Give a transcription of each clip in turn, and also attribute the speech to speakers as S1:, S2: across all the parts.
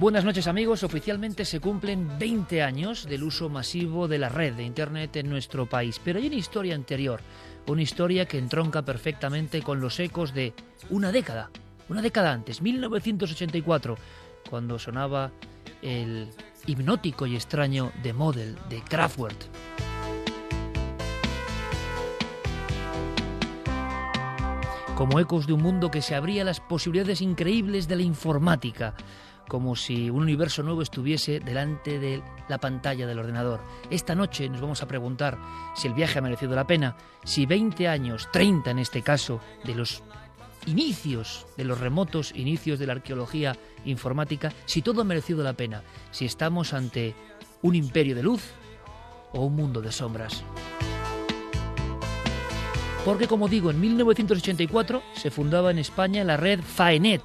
S1: Buenas noches amigos, oficialmente se cumplen 20 años del uso masivo de la red de Internet en nuestro país, pero hay una historia anterior, una historia que entronca perfectamente con los ecos de una década, una década antes, 1984, cuando sonaba el hipnótico y extraño The Model de Kraftwerk. Como ecos de un mundo que se abría las posibilidades increíbles de la informática, como si un universo nuevo estuviese delante de la pantalla del ordenador. Esta noche nos vamos a preguntar si el viaje ha merecido la pena, si 20 años, 30 en este caso, de los inicios, de los remotos inicios de la arqueología informática, si todo ha merecido la pena, si estamos ante un imperio de luz o un mundo de sombras. Porque como digo, en 1984 se fundaba en España la red FAENET,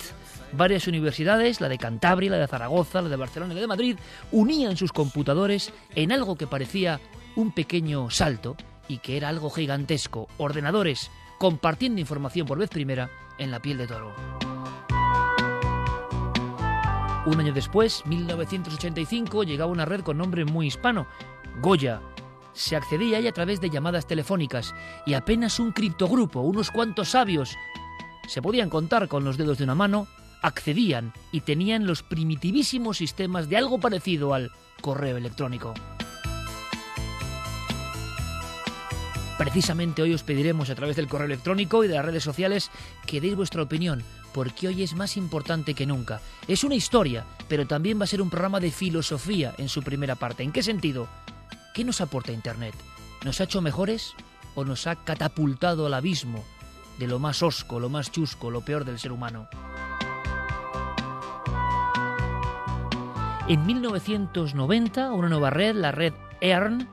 S1: Varias universidades, la de Cantabria, la de Zaragoza, la de Barcelona y la de Madrid, unían sus computadores en algo que parecía un pequeño salto y que era algo gigantesco, ordenadores compartiendo información por vez primera en la piel de toro. Un año después, 1985, llegaba una red con nombre muy hispano, Goya. Se accedía ahí a través de llamadas telefónicas y apenas un criptogrupo, unos cuantos sabios, se podían contar con los dedos de una mano accedían y tenían los primitivísimos sistemas de algo parecido al correo electrónico. Precisamente hoy os pediremos a través del correo electrónico y de las redes sociales que deis vuestra opinión, porque hoy es más importante que nunca. Es una historia, pero también va a ser un programa de filosofía en su primera parte. ¿En qué sentido? ¿Qué nos aporta Internet? ¿Nos ha hecho mejores o nos ha catapultado al abismo de lo más osco, lo más chusco, lo peor del ser humano? En 1990, una nueva red, la red EARN,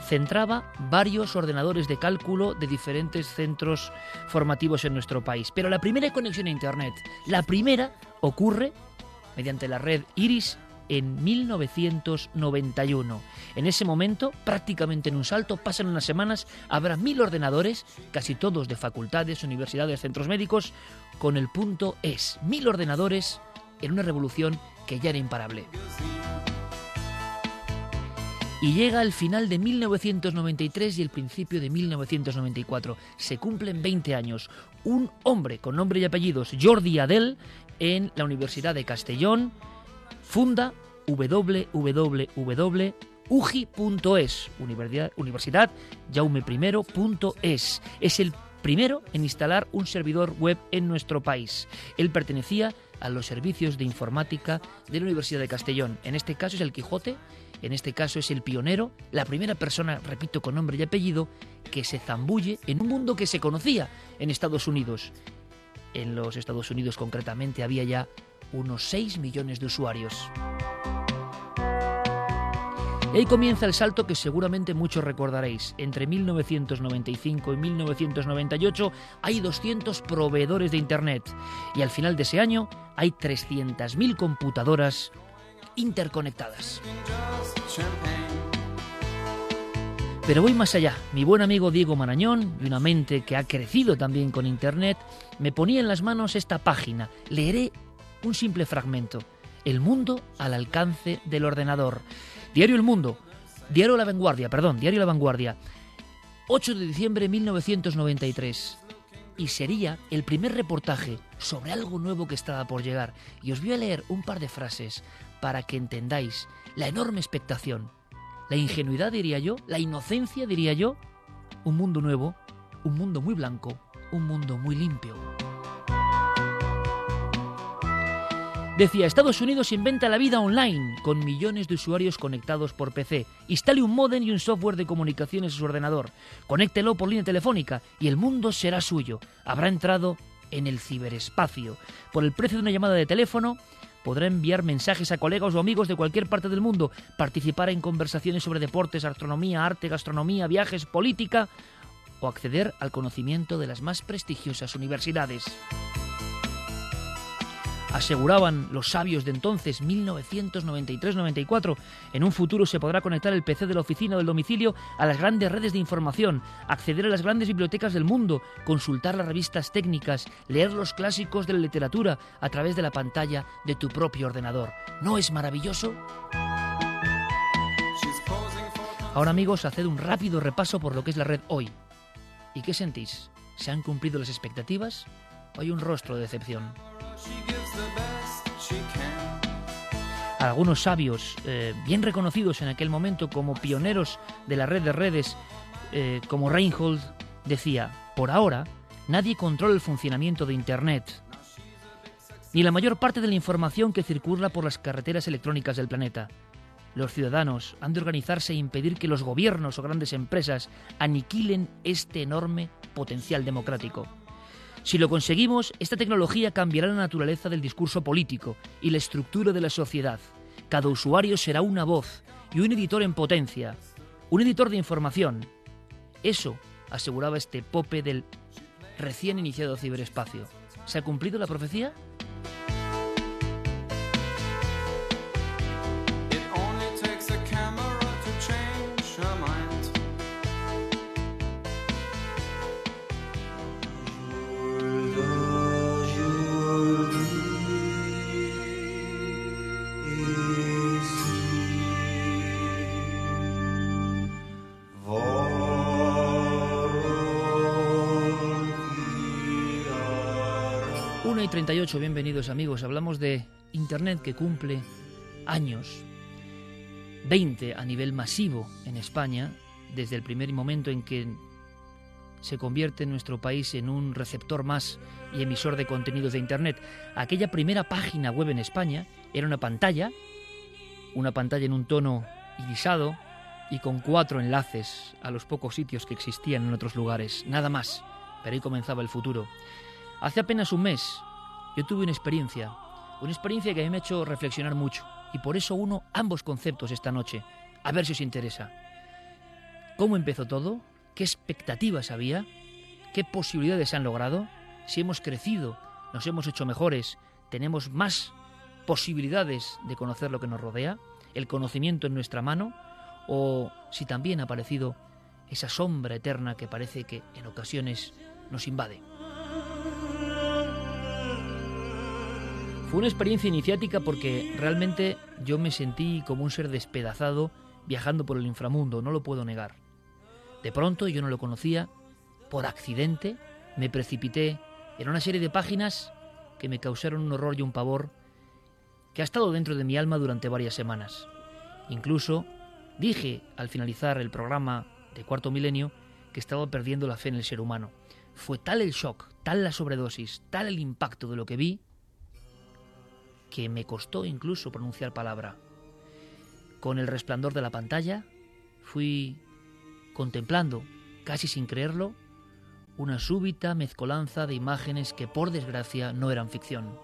S1: centraba varios ordenadores de cálculo de diferentes centros formativos en nuestro país. Pero la primera conexión a Internet, la primera, ocurre mediante la red Iris en 1991. En ese momento, prácticamente en un salto, pasan unas semanas, habrá mil ordenadores, casi todos de facultades, universidades, centros médicos, con el punto es. Mil ordenadores en una revolución que ya era imparable. Y llega el final de 1993 y el principio de 1994. Se cumplen 20 años. Un hombre con nombre y apellidos, Jordi Adel, en la Universidad de Castellón, funda Universidad, Universidad Jaume I.es. Es el primero en instalar un servidor web en nuestro país. Él pertenecía a los servicios de informática de la Universidad de Castellón. En este caso es el Quijote, en este caso es el pionero, la primera persona, repito, con nombre y apellido, que se zambulle en un mundo que se conocía en Estados Unidos. En los Estados Unidos concretamente había ya unos 6 millones de usuarios. Y ahí comienza el salto que seguramente muchos recordaréis. Entre 1995 y 1998 hay 200 proveedores de Internet y al final de ese año hay 300.000 computadoras interconectadas. Pero voy más allá. Mi buen amigo Diego Marañón, y una mente que ha crecido también con Internet, me ponía en las manos esta página. Leeré un simple fragmento. El mundo al alcance del ordenador. Diario El Mundo, Diario La Vanguardia, perdón, Diario La Vanguardia, 8 de diciembre de 1993. Y sería el primer reportaje sobre algo nuevo que estaba por llegar. Y os voy a leer un par de frases para que entendáis la enorme expectación, la ingenuidad diría yo, la inocencia diría yo, un mundo nuevo, un mundo muy blanco, un mundo muy limpio. Decía, Estados Unidos inventa la vida online con millones de usuarios conectados por PC. Instale un modem y un software de comunicaciones a su ordenador. Conéctelo por línea telefónica y el mundo será suyo. Habrá entrado en el ciberespacio. Por el precio de una llamada de teléfono, podrá enviar mensajes a colegas o amigos de cualquier parte del mundo, participar en conversaciones sobre deportes, astronomía, arte, gastronomía, viajes, política o acceder al conocimiento de las más prestigiosas universidades aseguraban los sabios de entonces, 1993-94. En un futuro se podrá conectar el PC de la oficina o del domicilio a las grandes redes de información, acceder a las grandes bibliotecas del mundo, consultar las revistas técnicas, leer los clásicos de la literatura a través de la pantalla de tu propio ordenador. ¿No es maravilloso? Ahora amigos, haced un rápido repaso por lo que es la red hoy. ¿Y qué sentís? ¿Se han cumplido las expectativas? ¿O hay un rostro de decepción? Algunos sabios eh, bien reconocidos en aquel momento como pioneros de la red de redes, eh, como Reinhold, decía, por ahora nadie controla el funcionamiento de Internet, ni la mayor parte de la información que circula por las carreteras electrónicas del planeta. Los ciudadanos han de organizarse e impedir que los gobiernos o grandes empresas aniquilen este enorme potencial democrático. Si lo conseguimos, esta tecnología cambiará la naturaleza del discurso político y la estructura de la sociedad. Cada usuario será una voz y un editor en potencia, un editor de información. Eso aseguraba este pope del recién iniciado ciberespacio. ¿Se ha cumplido la profecía? Y 38, bienvenidos amigos. Hablamos de Internet que cumple años, 20 a nivel masivo en España, desde el primer momento en que se convierte nuestro país en un receptor más y emisor de contenidos de Internet. Aquella primera página web en España era una pantalla, una pantalla en un tono irisado y con cuatro enlaces a los pocos sitios que existían en otros lugares, nada más. Pero ahí comenzaba el futuro. Hace apenas un mes yo tuve una experiencia, una experiencia que a mí me ha hecho reflexionar mucho y por eso uno ambos conceptos esta noche, a ver si os interesa. ¿Cómo empezó todo? ¿Qué expectativas había? ¿Qué posibilidades se han logrado? Si hemos crecido, nos hemos hecho mejores, tenemos más posibilidades de conocer lo que nos rodea, el conocimiento en nuestra mano, o si también ha aparecido esa sombra eterna que parece que en ocasiones nos invade. Fue una experiencia iniciática porque realmente yo me sentí como un ser despedazado viajando por el inframundo, no lo puedo negar. De pronto, yo no lo conocía, por accidente, me precipité en una serie de páginas que me causaron un horror y un pavor que ha estado dentro de mi alma durante varias semanas. Incluso dije al finalizar el programa de Cuarto Milenio que estaba perdiendo la fe en el ser humano. Fue tal el shock, tal la sobredosis, tal el impacto de lo que vi, que me costó incluso pronunciar palabra. Con el resplandor de la pantalla fui contemplando, casi sin creerlo, una súbita mezcolanza de imágenes que por desgracia no eran ficción.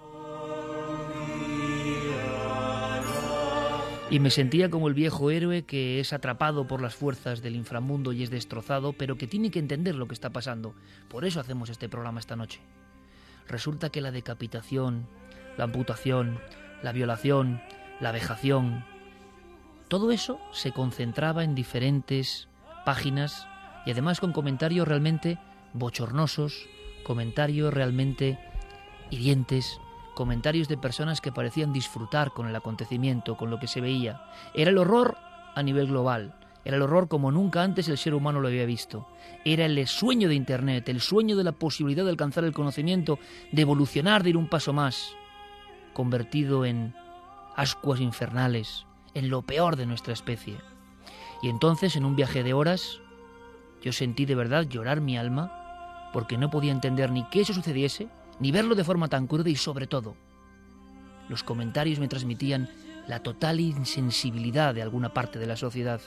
S1: Y me sentía como el viejo héroe que es atrapado por las fuerzas del inframundo y es destrozado, pero que tiene que entender lo que está pasando. Por eso hacemos este programa esta noche. Resulta que la decapitación, la amputación, la violación, la vejación, todo eso se concentraba en diferentes páginas y además con comentarios realmente bochornosos, comentarios realmente hirientes, comentarios de personas que parecían disfrutar con el acontecimiento, con lo que se veía. Era el horror a nivel global. Era el horror como nunca antes el ser humano lo había visto. Era el sueño de Internet, el sueño de la posibilidad de alcanzar el conocimiento, de evolucionar, de ir un paso más, convertido en ascuas infernales, en lo peor de nuestra especie. Y entonces, en un viaje de horas, yo sentí de verdad llorar mi alma, porque no podía entender ni que eso sucediese, ni verlo de forma tan cruda y sobre todo, los comentarios me transmitían la total insensibilidad de alguna parte de la sociedad,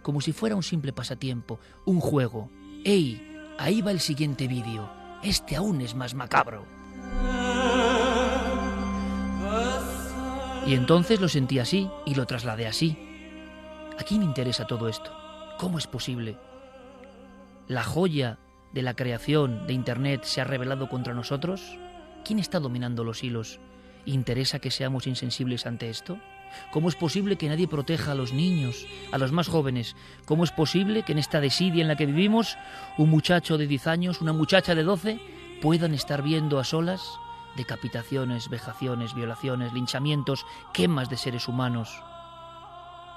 S1: como si fuera un simple pasatiempo, un juego. ¡Ey! Ahí va el siguiente vídeo. Este aún es más macabro. Y entonces lo sentí así y lo trasladé así. ¿A quién interesa todo esto? ¿Cómo es posible? La joya de la creación de Internet se ha revelado contra nosotros? ¿Quién está dominando los hilos? ¿Interesa que seamos insensibles ante esto? ¿Cómo es posible que nadie proteja a los niños, a los más jóvenes? ¿Cómo es posible que en esta desidia en la que vivimos, un muchacho de 10 años, una muchacha de 12, puedan estar viendo a solas decapitaciones, vejaciones, violaciones, linchamientos, quemas de seres humanos,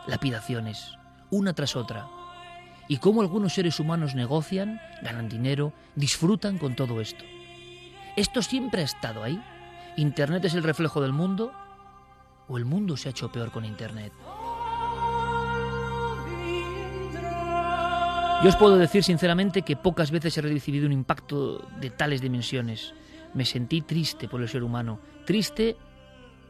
S1: lapidaciones, una tras otra? y cómo algunos seres humanos negocian, ganan dinero, disfrutan con todo esto. ¿Esto siempre ha estado ahí? ¿Internet es el reflejo del mundo? ¿O el mundo se ha hecho peor con Internet? Yo os puedo decir sinceramente que pocas veces he recibido un impacto de tales dimensiones. Me sentí triste por el ser humano, triste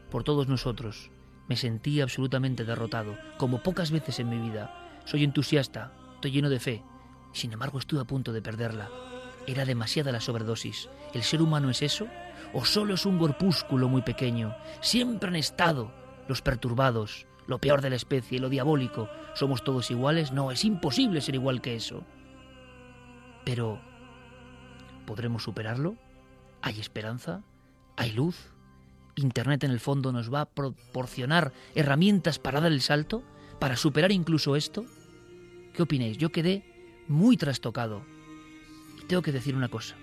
S1: por todos nosotros. Me sentí absolutamente derrotado, como pocas veces en mi vida. Soy entusiasta, lleno de fe. Sin embargo, estuve a punto de perderla. Era demasiada la sobredosis. ¿El ser humano es eso? ¿O solo es un corpúsculo muy pequeño? Siempre han estado los perturbados, lo peor de la especie, lo diabólico. ¿Somos todos iguales? No, es imposible ser igual que eso. Pero, ¿podremos superarlo? ¿Hay esperanza? ¿Hay luz? ¿Internet en el fondo nos va a proporcionar herramientas para dar el salto? ¿Para superar incluso esto? ¿Qué opináis? Yo quedé muy trastocado. Y tengo que decir una cosa.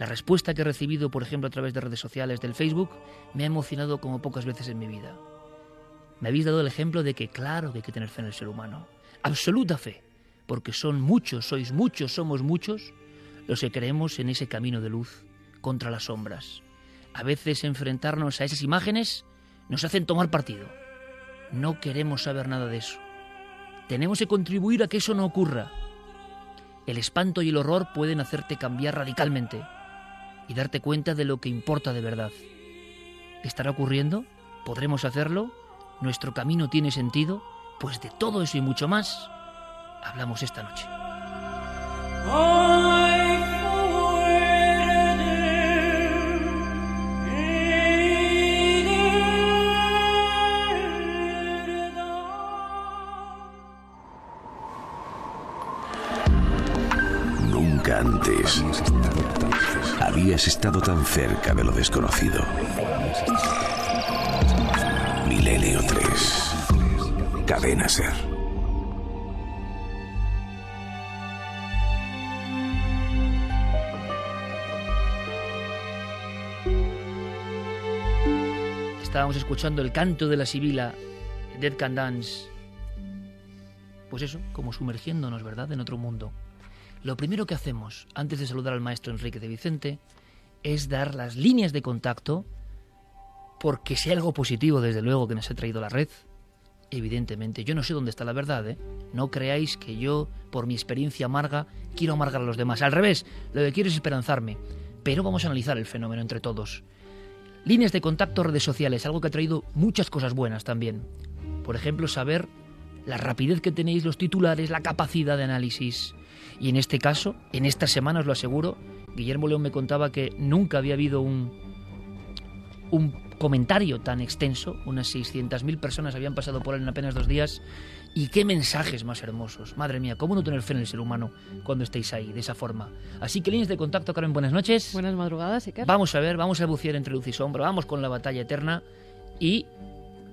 S1: La respuesta que he recibido, por ejemplo, a través de redes sociales del Facebook, me ha emocionado como pocas veces en mi vida. Me habéis dado el ejemplo de que claro que hay que tener fe en el ser humano. Absoluta fe. Porque son muchos, sois muchos, somos muchos los que creemos en ese camino de luz contra las sombras. A veces enfrentarnos a esas imágenes nos hacen tomar partido. No queremos saber nada de eso. Tenemos que contribuir a que eso no ocurra. El espanto y el horror pueden hacerte cambiar radicalmente y darte cuenta de lo que importa de verdad. ¿Estará ocurriendo? ¿Podremos hacerlo? ¿Nuestro camino tiene sentido? Pues de todo eso y mucho más hablamos esta noche.
S2: Antes habías estado tan cerca de lo desconocido. Milenio 3. Cadena Ser.
S1: Estábamos escuchando el canto de la sibila, Dead Can Dance. Pues eso, como sumergiéndonos, ¿verdad?, en otro mundo. Lo primero que hacemos antes de saludar al maestro Enrique de Vicente es dar las líneas de contacto porque sea algo positivo, desde luego, que nos ha traído la red. Evidentemente, yo no sé dónde está la verdad, ¿eh? No creáis que yo, por mi experiencia amarga, quiero amargar a los demás. Al revés, lo que quiero es esperanzarme. Pero vamos a analizar el fenómeno entre todos. Líneas de contacto, redes sociales, algo que ha traído muchas cosas buenas también. Por ejemplo, saber la rapidez que tenéis los titulares, la capacidad de análisis, y en este caso, en esta semana os lo aseguro, Guillermo León me contaba que nunca había habido un, un comentario tan extenso, unas 600.000 personas habían pasado por él en apenas dos días, y qué mensajes más hermosos. Madre mía, ¿cómo no tener fe en el ser humano cuando estéis ahí, de esa forma? Así que líneas de contacto, Carmen, buenas noches.
S3: Buenas madrugadas, Iker.
S1: Vamos a ver, vamos a bucear entre luz y sombra, vamos con la batalla eterna y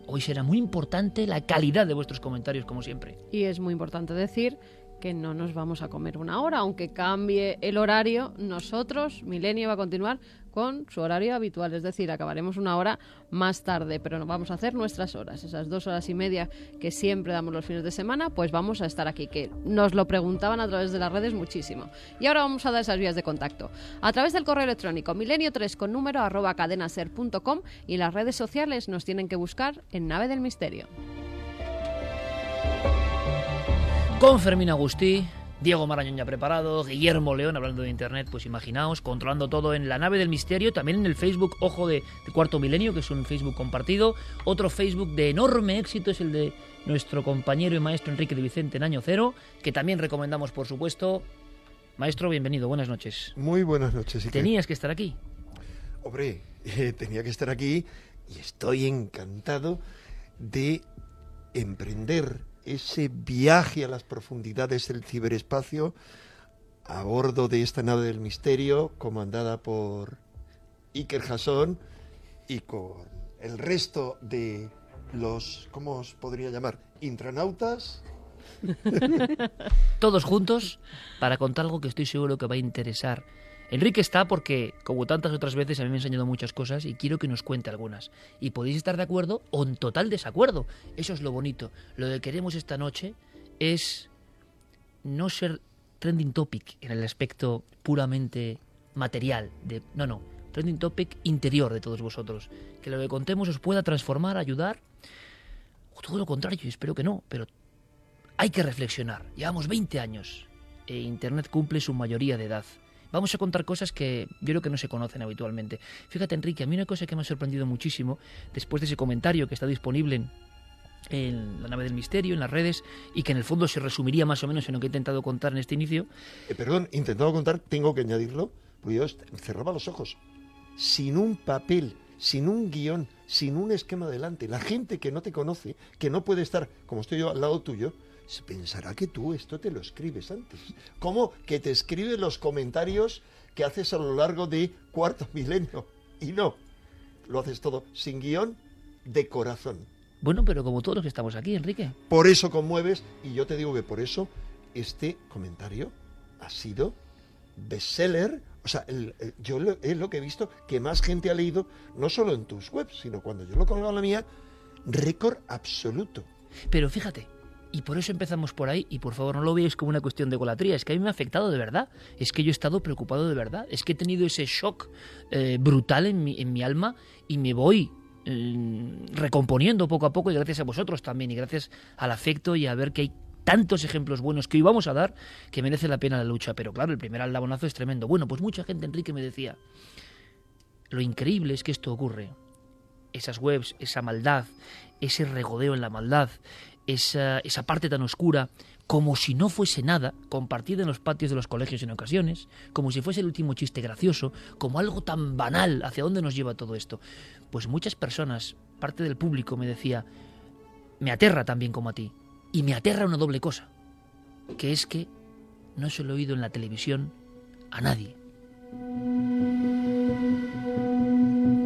S1: hoy será muy importante la calidad de vuestros comentarios, como siempre.
S3: Y es muy importante decir que no nos vamos a comer una hora, aunque cambie el horario, nosotros, Milenio va a continuar con su horario habitual, es decir, acabaremos una hora más tarde, pero no vamos a hacer nuestras horas, esas dos horas y media que siempre damos los fines de semana, pues vamos a estar aquí, que nos lo preguntaban a través de las redes muchísimo. Y ahora vamos a dar esas vías de contacto. A través del correo electrónico milenio3 con número arroba cadenaser.com y las redes sociales nos tienen que buscar en Nave del Misterio.
S1: Con Fermín Agustí, Diego Marañón ya preparado, Guillermo León hablando de internet, pues imaginaos, controlando todo en la nave del misterio, también en el Facebook Ojo de, de, Cuarto Milenio, que es un Facebook compartido. Otro Facebook de enorme éxito es el de nuestro compañero y maestro Enrique de Vicente en Año Cero, que también recomendamos, por supuesto. Maestro, bienvenido, buenas noches.
S4: Muy buenas noches.
S1: Tenías que estar aquí.
S4: Hombre, eh, tenía que estar aquí y estoy encantado de emprender ese viaje a las profundidades del ciberespacio a bordo de esta nave del misterio comandada por Iker Jasson y con el resto de los, ¿cómo os podría llamar? Intranautas.
S1: Todos juntos para contar algo que estoy seguro que va a interesar. Enrique está porque, como tantas otras veces, a mí me ha enseñado muchas cosas y quiero que nos cuente algunas. Y podéis estar de acuerdo o en total desacuerdo. Eso es lo bonito. Lo que queremos esta noche es no ser trending topic en el aspecto puramente material. De, no, no. Trending topic interior de todos vosotros. Que lo que contemos os pueda transformar, ayudar. O todo lo contrario, espero que no. Pero hay que reflexionar. Llevamos 20 años. E Internet cumple su mayoría de edad vamos a contar cosas que yo creo que no se conocen habitualmente. Fíjate, Enrique, a mí una cosa que me ha sorprendido muchísimo, después de ese comentario que está disponible en, la nave del misterio, en las redes, y que en el fondo se resumiría más o menos en lo que he intentado contar en este inicio.
S4: Eh, perdón, intentado contar, tengo que añadirlo, porque yo cerraba los ojos. Sin un papel, sin un guion, sin un esquema delante. La gente que no te conoce, que no puede estar, como estoy yo, al lado tuyo, se pensará que tú esto te lo escribes antes. ¿Cómo que te escribe los comentarios que haces a lo largo de cuarto milenio? Y no, lo haces todo sin guion, de corazón.
S1: Bueno, pero como todos los que estamos aquí, Enrique.
S4: Por eso conmueves, y yo te digo que por eso este comentario ha sido bestseller. O sea, el, el, yo lo, es lo que he visto que más gente ha leído, no solo en tus webs, sino cuando yo lo colgaba en la mía, récord absoluto.
S1: Pero fíjate, y por eso empezamos por ahí, y por favor no lo veáis como una cuestión de golatría, es que a mí me ha afectado de verdad, es que yo he estado preocupado de verdad, es que he tenido ese shock eh, brutal en mi, en mi alma y me voy eh, recomponiendo poco a poco y gracias a vosotros también y gracias al afecto y a ver que hay tantos ejemplos buenos que hoy vamos a dar que merece la pena la lucha, pero claro, el primer aldabonazo es tremendo. Bueno, pues mucha gente, Enrique, me decía, lo increíble es que esto ocurre. Esas webs, esa maldad, ese regodeo en la maldad, esa, esa parte tan oscura, como si no fuese nada, compartida en los patios de los colegios en ocasiones, como si fuese el último chiste gracioso, como algo tan banal, ¿hacia dónde nos lleva todo esto? Pues muchas personas, parte del público me decía, me aterra también como a ti, y me aterra una doble cosa, que es que no se lo he oído en la televisión a nadie.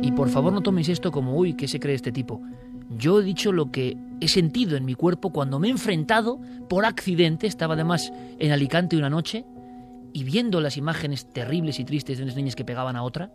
S1: Y por favor no toméis esto como, uy, ¿qué se cree este tipo? Yo he dicho lo que he sentido en mi cuerpo cuando me he enfrentado por accidente, estaba además en Alicante una noche, y viendo las imágenes terribles y tristes de unas niñas que pegaban a otra,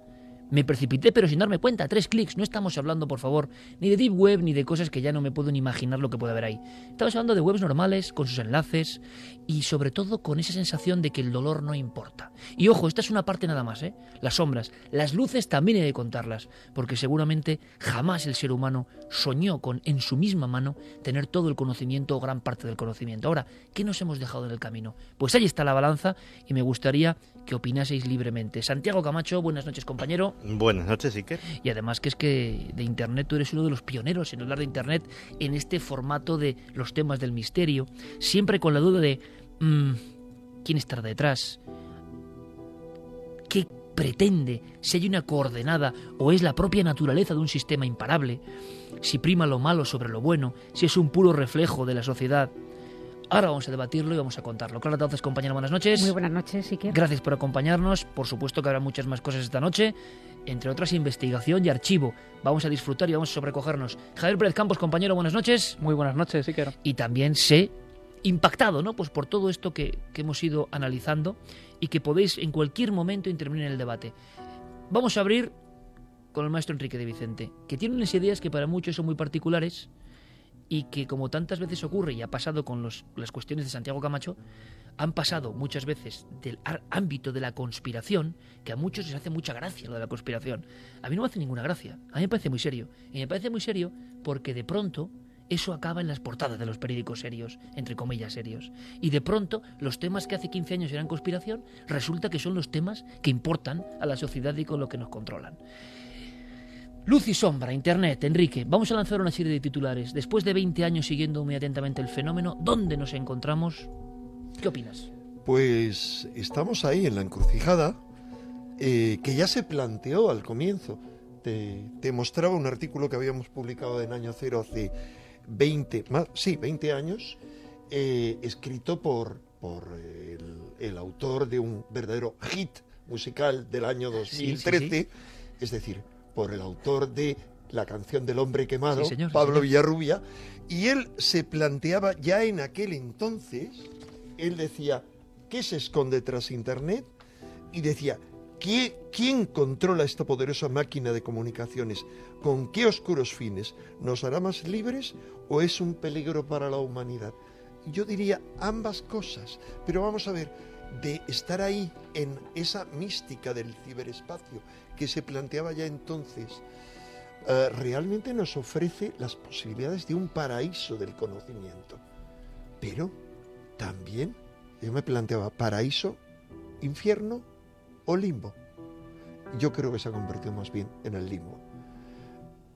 S1: me precipité pero sin darme cuenta, tres clics, no estamos hablando por favor ni de deep web ni de cosas que ya no me puedo ni imaginar lo que puede haber ahí. Estamos hablando de webs normales, con sus enlaces y sobre todo con esa sensación de que el dolor no importa. Y ojo, esta es una parte nada más, ¿eh? Las sombras, las luces también he de contarlas, porque seguramente jamás el ser humano soñó con en su misma mano tener todo el conocimiento o gran parte del conocimiento. Ahora, ¿qué nos hemos dejado en el camino? Pues ahí está la balanza y me gustaría que opinaseis libremente. Santiago Camacho, buenas noches compañero.
S5: Buenas noches, Iker.
S1: Y además que es que de Internet tú eres uno de los pioneros en hablar de Internet en este formato de los temas del misterio, siempre con la duda de mmm, quién estará detrás, qué pretende, si hay una coordenada o es la propia naturaleza de un sistema imparable, si prima lo malo sobre lo bueno, si es un puro reflejo de la sociedad. Ahora vamos a debatirlo y vamos a contarlo. Clara entonces, compañera, buenas noches.
S5: Muy buenas noches, Iker.
S1: Gracias por acompañarnos. Por supuesto que habrá muchas más cosas esta noche, entre otras investigación y archivo. Vamos a disfrutar y vamos a sobrecogernos. Javier Pérez Campos, compañero, buenas noches.
S6: Muy buenas noches, Iker.
S1: Y también sé impactado, ¿no? Pues por todo esto que, que hemos ido analizando y que podéis en cualquier momento intervenir en el debate. Vamos a abrir con el maestro Enrique de Vicente, que tiene unas ideas que para muchos son muy particulares y que como tantas veces ocurre y ha pasado con las cuestiones de Santiago Camacho, han pasado muchas veces del ámbito de la conspiración, que a muchos les hace mucha gracia lo de la conspiración. A mí no me hace ninguna gracia, a mí me parece muy serio. Y me parece muy serio porque de pronto eso acaba en las portadas de los periódicos serios, entre comillas serios. Y de pronto los temas que hace 15 años eran conspiración, resulta que son los temas que importan a la sociedad y con lo que nos controlan. Luz y sombra, Internet, Enrique. Vamos a lanzar una serie de titulares. Después de 20 años siguiendo muy atentamente el fenómeno, ¿dónde nos encontramos? ¿Qué opinas?
S4: Pues estamos ahí en la encrucijada eh, que ya se planteó al comienzo. Te, te mostraba un artículo que habíamos publicado en Año Cero hace 20, más, sí, 20 años, eh, escrito por, por el, el autor de un verdadero hit musical del año
S1: Sí, sí,
S4: 2013,
S1: sí.
S4: es decir, por el autor de la canción del hombre quemado,
S1: Sí, señor, sí,
S4: Pablo
S1: señor.
S4: Villarrubia, y él se planteaba ya en aquel entonces, él decía, ¿qué se esconde tras Internet? Y decía, ¿qué- ¿quién controla esta poderosa máquina de comunicaciones? ¿Con qué oscuros fines? ¿Nos hará más libres o es un peligro para la humanidad? Yo diría ambas cosas, pero vamos a ver, de estar ahí en esa mística del ciberespacio que se planteaba ya entonces, eh, realmente nos ofrece las posibilidades de un paraíso del conocimiento. Pero también yo me planteaba paraíso, infierno o limbo. Yo creo que se ha convertido más bien en el limbo.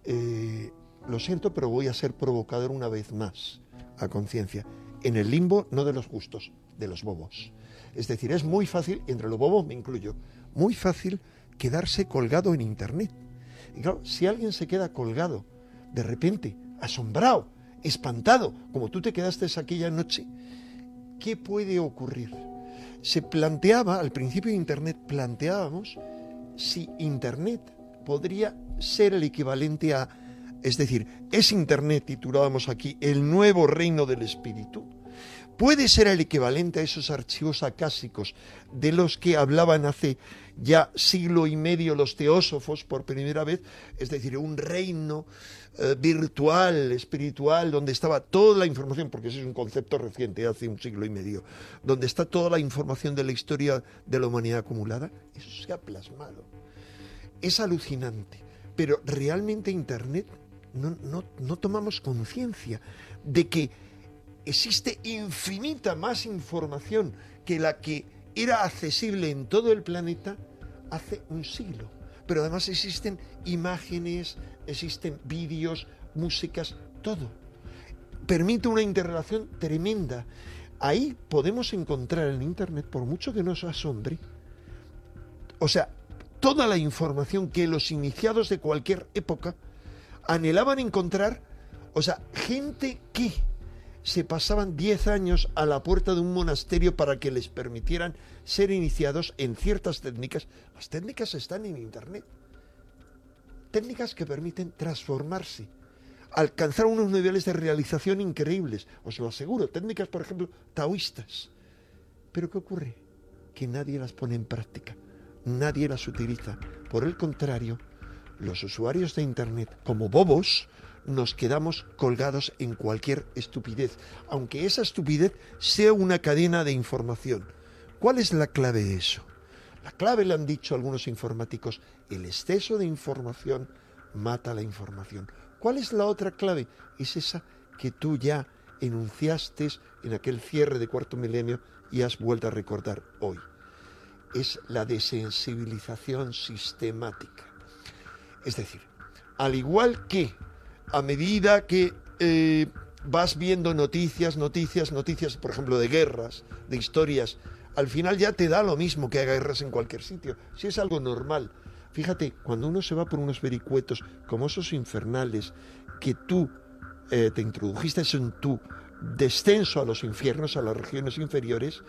S4: Eh, lo siento, pero voy a ser provocador una vez más, a conciencia. En el limbo no de los justos, de los bobos. Es decir, es muy fácil, entre los bobos me incluyo, muy fácil quedarse colgado en Internet. Y claro, si alguien se queda colgado, de repente, asombrado, espantado, como tú te quedaste aquella noche, ¿qué puede ocurrir? Se planteaba, al principio de Internet, planteábamos si Internet podría ser el equivalente a, es decir, es Internet, titulábamos aquí, el nuevo reino del espíritu. Puede ser el equivalente a esos archivos acásicos de los que hablaban hace ya siglo y medio los teósofos por primera vez, es decir, un reino eh, virtual, espiritual, donde estaba toda la información, porque ese es un concepto reciente, hace un siglo y medio, donde está toda la información de la historia de la humanidad acumulada, eso se ha plasmado. Es alucinante, pero realmente Internet no, no, no tomamos conciencia de que existe infinita más información que la que era accesible en todo el planeta hace un siglo. Pero además existen imágenes, existen vídeos, músicas, todo. Permite una interrelación tremenda. Ahí podemos encontrar en Internet, por mucho que nos asombre, o sea, toda la información que los iniciados de cualquier época anhelaban encontrar, o sea, gente que se pasaban 10 años a la puerta de un monasterio para que les permitieran ser iniciados en ciertas técnicas. Las técnicas están en Internet. Técnicas que permiten transformarse, alcanzar unos niveles de realización increíbles, os lo aseguro. Técnicas, por ejemplo, taoístas. Pero ¿qué ocurre? Que nadie las pone en práctica, nadie las utiliza. Por el contrario, los usuarios de Internet, como bobos, nos quedamos colgados en cualquier estupidez, aunque esa estupidez sea una cadena de información. ¿Cuál es la clave de eso? La clave, le han dicho algunos informáticos, el exceso de información mata la información. ¿Cuál es la otra clave? Es esa que tú ya enunciaste en aquel cierre de cuarto milenio y has vuelto a recordar hoy. Es la desensibilización sistemática. Es decir, al igual que a medida que eh, vas viendo noticias, noticias, noticias, por ejemplo, de guerras, de historias, al final ya te da lo mismo que haya guerras en cualquier sitio. Si es algo normal. Fíjate, cuando uno se va por unos vericuetos como esos infernales que tú eh, te introdujiste en tu descenso a los infiernos, a las regiones inferiores,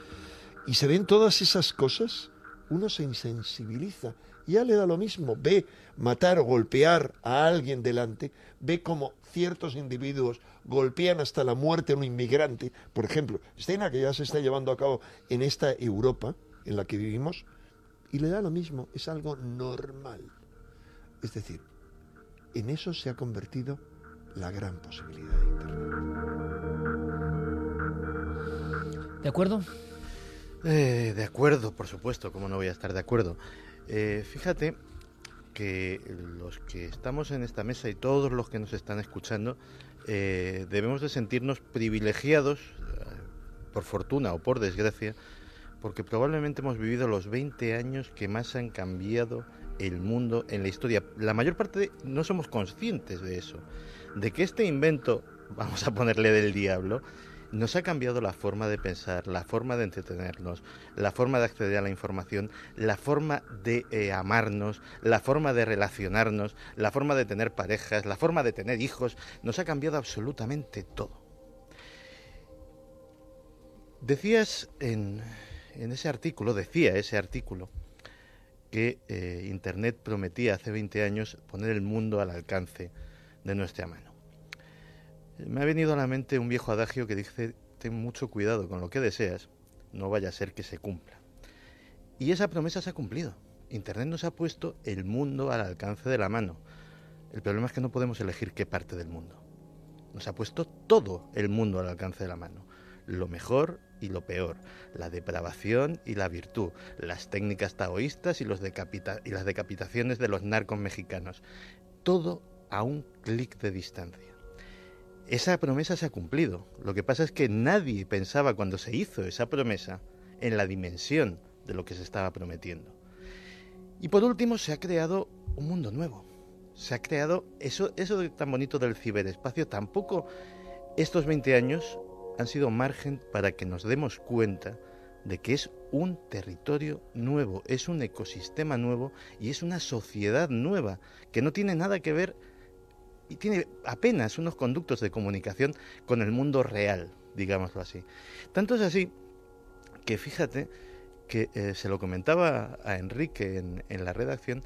S4: y se ven todas esas cosas, uno se insensibiliza. Ya le da lo mismo. Ve matar o golpear a alguien delante, ve como ciertos individuos golpean hasta la muerte a un inmigrante. Por ejemplo, escena que ya se está llevando a cabo en esta Europa en la que vivimos, y le da lo mismo, es algo normal. Es decir, en eso se ha convertido la gran posibilidad de Internet.
S1: ¿De acuerdo?
S5: Eh, de acuerdo, por supuesto, ¿cómo no voy a estar de acuerdo? Eh, fíjate que los que estamos en esta mesa y todos los que nos están escuchando eh, debemos de sentirnos privilegiados, por fortuna o por desgracia, porque probablemente hemos vivido los 20 años que más han cambiado el mundo en la historia. La mayor parte de, no somos conscientes de eso, de que este invento, vamos a ponerle del diablo, nos ha cambiado la forma de pensar, la forma de entretenernos, la forma de acceder a la información, la forma de eh, amarnos, la forma de relacionarnos, la forma de tener parejas, la forma de tener hijos, nos ha cambiado absolutamente todo. Decías en, ese artículo, decía ese artículo, que eh, Internet prometía hace 20 años poner el mundo al alcance de nuestra mano. Me ha venido a la mente un viejo adagio que dice, ten mucho cuidado con lo que deseas, no vaya a ser que se cumpla. Y esa promesa se ha cumplido. Internet nos ha puesto el mundo al alcance de la mano. El problema es que no podemos elegir qué parte del mundo. Nos ha puesto todo el mundo al alcance de la mano. Lo mejor y lo peor, la depravación y la virtud, las técnicas taoístas y, y las decapitaciones de los narcos mexicanos. Todo a un clic de distancia esa promesa se ha cumplido. Lo que pasa es que nadie pensaba cuando se hizo esa promesa en la dimensión de lo que se estaba prometiendo. Y por último se ha creado un mundo nuevo. Se ha creado eso, eso tan bonito del ciberespacio. Tampoco estos 20 años han sido margen para que nos demos cuenta de que es un territorio nuevo, es un ecosistema nuevo y es una sociedad nueva que no tiene nada que ver y tiene apenas unos conductos de comunicación con el mundo real, digámoslo así. Tanto es así que fíjate que eh, se lo comentaba a Enrique en, la redacción,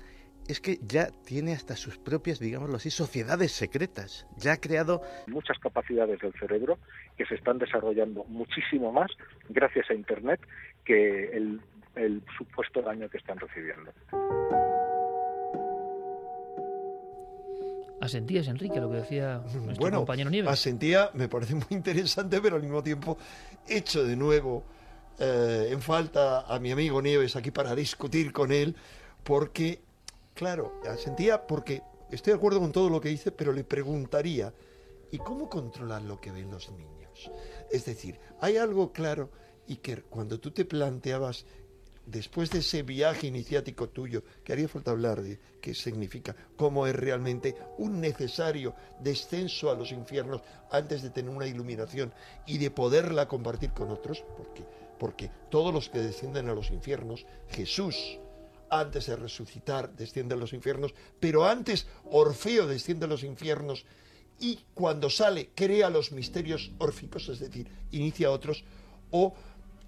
S5: es que ya tiene hasta sus propias, digámoslo así, sociedades secretas. Ya ha creado
S6: muchas capacidades del cerebro que se están desarrollando muchísimo más gracias a Internet que el supuesto daño que están recibiendo.
S1: ¿Asentías, Enrique, lo que decía nuestro
S4: bueno,
S1: compañero Nieves?
S4: Asentía, me parece muy interesante, pero al mismo tiempo hecho de nuevo eh, en falta a mi amigo Nieves aquí para discutir con él, porque, claro, asentía porque estoy de acuerdo con todo lo que dice, pero le preguntaría, ¿y cómo controlar lo que ven los niños? Es decir, hay algo claro que cuando tú te planteabas después de ese viaje iniciático tuyo, que haría falta hablar de qué significa, cómo es realmente un necesario descenso a los infiernos antes de tener una iluminación y de poderla compartir con otros, porque, porque todos los que descienden a los infiernos, Jesús, antes de resucitar, desciende a los infiernos, pero antes Orfeo desciende a los infiernos y cuando sale crea los misterios órficos, es decir, inicia otros, o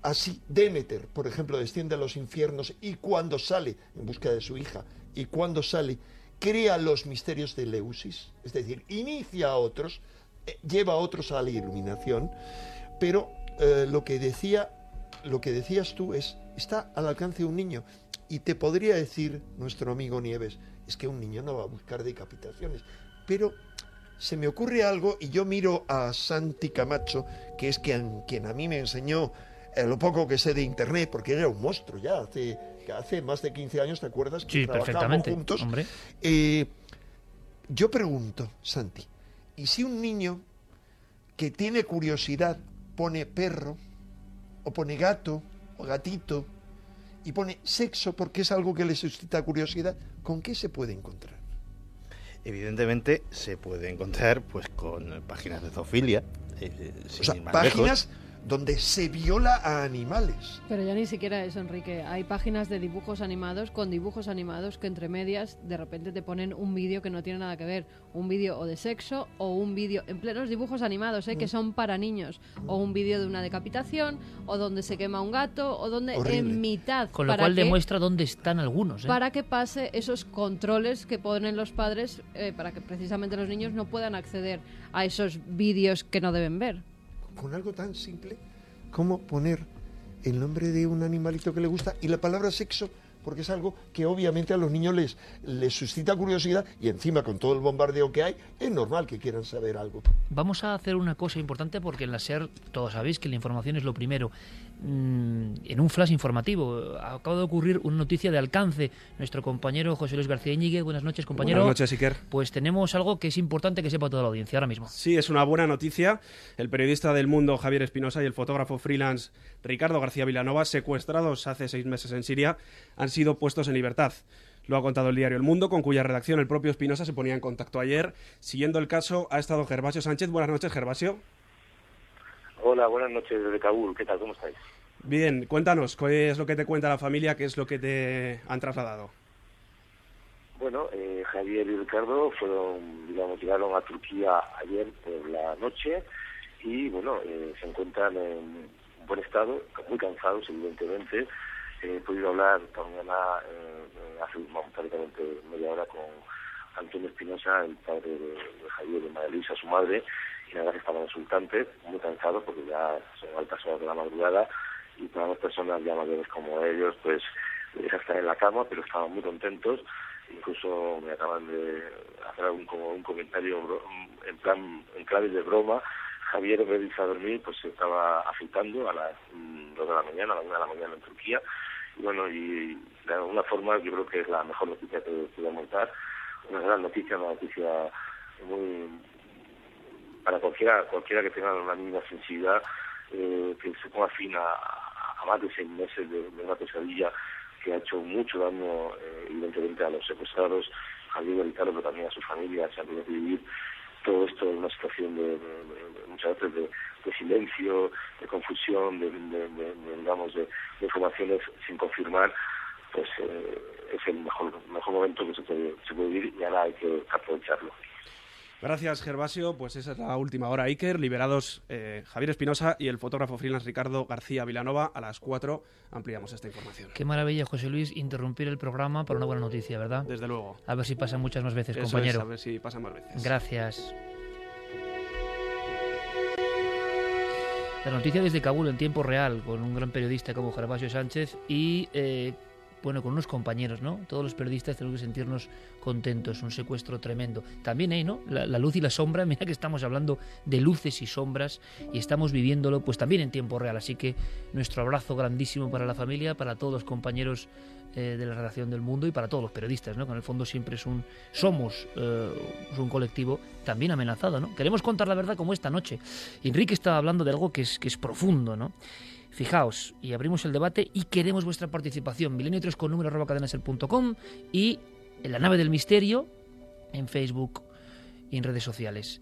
S4: Así, Demeter, por ejemplo, desciende a los infiernos y cuando sale, en busca de su hija, y cuando sale, crea los misterios de Leusis, es decir, inicia a otros, eh, lleva a otros a la iluminación, pero eh, lo que decía, lo que decías tú es, está al alcance de un niño. Y te podría decir nuestro amigo Nieves, es que un niño no va a buscar decapitaciones, pero se me ocurre algo y yo miro a Santi Camacho, que es quien, a mí me enseñó lo poco que sé de Internet, porque era un monstruo ya, hace, hace más de 15 años, ¿te acuerdas?
S1: Que sí, perfectamente.
S4: juntos.
S1: Hombre.
S4: Eh, yo pregunto, Santi, ¿y si un niño que tiene curiosidad pone perro, o pone gato, o gatito, y pone sexo porque es algo que le suscita curiosidad, ¿con qué se puede encontrar?
S5: Evidentemente se puede encontrar pues con páginas de zoofilia.
S4: Eh, o sea, páginas donde se viola a animales.
S3: Pero ya ni siquiera eso, Enrique. Hay páginas de dibujos animados con dibujos animados que entre medias de repente te ponen un vídeo que no tiene nada que ver. Un vídeo o de sexo o un vídeo en plenos dibujos animados, ¿eh? que son para niños. O un vídeo de una decapitación o donde se quema un gato o donde
S4: Horrible.
S3: en mitad.
S1: Con lo
S3: para
S1: cual
S3: que-
S1: demuestra dónde están algunos. ¿eh?
S3: para que pase esos controles que ponen los padres eh, para que precisamente los niños no puedan acceder a esos vídeos que no deben ver.
S4: Con algo tan simple como poner el nombre de un animalito que le gusta y la palabra sexo, porque es algo que obviamente a los niños les, les suscita curiosidad y encima con todo el bombardeo que hay, es normal que quieran saber algo.
S1: Vamos a hacer una cosa importante porque en la SER todos sabéis que la información es lo primero. Mm, En un flash informativo acaba de ocurrir una noticia de alcance. Nuestro compañero José Luis García Íñigue, buenas noches compañero.
S7: Buenas noches, Iker.
S1: Pues tenemos algo que es importante que sepa toda la audiencia ahora mismo.
S7: Sí, es una buena noticia. El periodista del Mundo Javier Espinosa y el fotógrafo freelance Ricardo García Vilanova, secuestrados hace seis meses en Siria, han sido puestos en libertad. Lo ha contado el diario El Mundo, con cuya redacción el propio Espinosa se ponía en contacto ayer. Siguiendo el caso ha estado Gervasio Sánchez. Buenas noches, Gervasio.
S8: Hola, buenas noches desde Kabul. ¿Qué tal? ¿Cómo estáis?
S7: Bien, cuéntanos, ¿qué es lo que te cuenta la familia? ¿Qué es lo que te han trasladado?
S8: Bueno, eh, Javier y Ricardo fueron, digamos, llegaron a Turquía ayer por la noche y, bueno, eh, se encuentran en buen estado, muy cansados, evidentemente. Eh, he podido hablar esta mañana, eh, hace vamos, prácticamente media hora, con Antonio Espinosa, el padre de, de Javier y María Luisa, su madre, que estaban exultantes, muy cansados porque ya son altas horas de la madrugada y todas las personas ya mayores como ellos, pues ya están en la cama, pero estaban muy contentos. Incluso me acaban de hacer un, como un comentario en plan, en clave de broma. Javier, irse a dormir, pues se estaba afeitando a las mm, dos de la mañana, a la una de la mañana en Turquía. Y bueno, y de alguna forma yo creo que es la mejor noticia que podemos dar. Una gran noticia, una noticia muy, para cualquiera cualquiera que tenga una mínima sensibilidad eh, que se ponga fin a, a más de seis meses de, una pesadilla que ha hecho mucho daño eh, evidentemente a los secuestrados Javier y Ricardo pero también a sus familias se han tenido que vivir todo esto en una situación de, muchas veces de, silencio de confusión de, digamos de, informaciones sin confirmar pues eh, es el mejor mejor momento que se puede vivir y ahora hay que aprovecharlo
S7: Gracias, Gervasio. Pues esa es la última hora, Iker. Liberados eh, Javier Espinosa y el fotógrafo freelance Ricardo García Vilanova. A las 4 ampliamos esta información.
S1: Qué maravilla, José Luis, interrumpir el programa para una buena noticia, ¿verdad?
S7: Desde luego.
S1: A ver si pasa muchas más veces,
S7: Eso
S1: compañero.
S7: es, a ver si pasa más veces.
S1: Gracias. La noticia desde Kabul en tiempo real, con un gran periodista como Gervasio Sánchez y, eh, bueno, con unos compañeros, ¿no? Todos los periodistas tenemos que sentirnos contentos, un secuestro tremendo. También hay, ¿no? La, luz y la sombra, mira que estamos hablando de luces y sombras y estamos viviéndolo, pues también en tiempo real. Así que nuestro abrazo grandísimo para la familia, para todos los compañeros eh, de la redacción del mundo y para todos los periodistas, ¿no? Que en el fondo siempre es un somos eh, un colectivo también amenazado, ¿no? Queremos contar la verdad como esta noche. Enrique estaba hablando de algo que es que es profundo, ¿no? Fijaos, y abrimos el debate y queremos vuestra participación. Milenio 3 con número cadenaser.com y en la nave del misterio en Facebook y en redes sociales.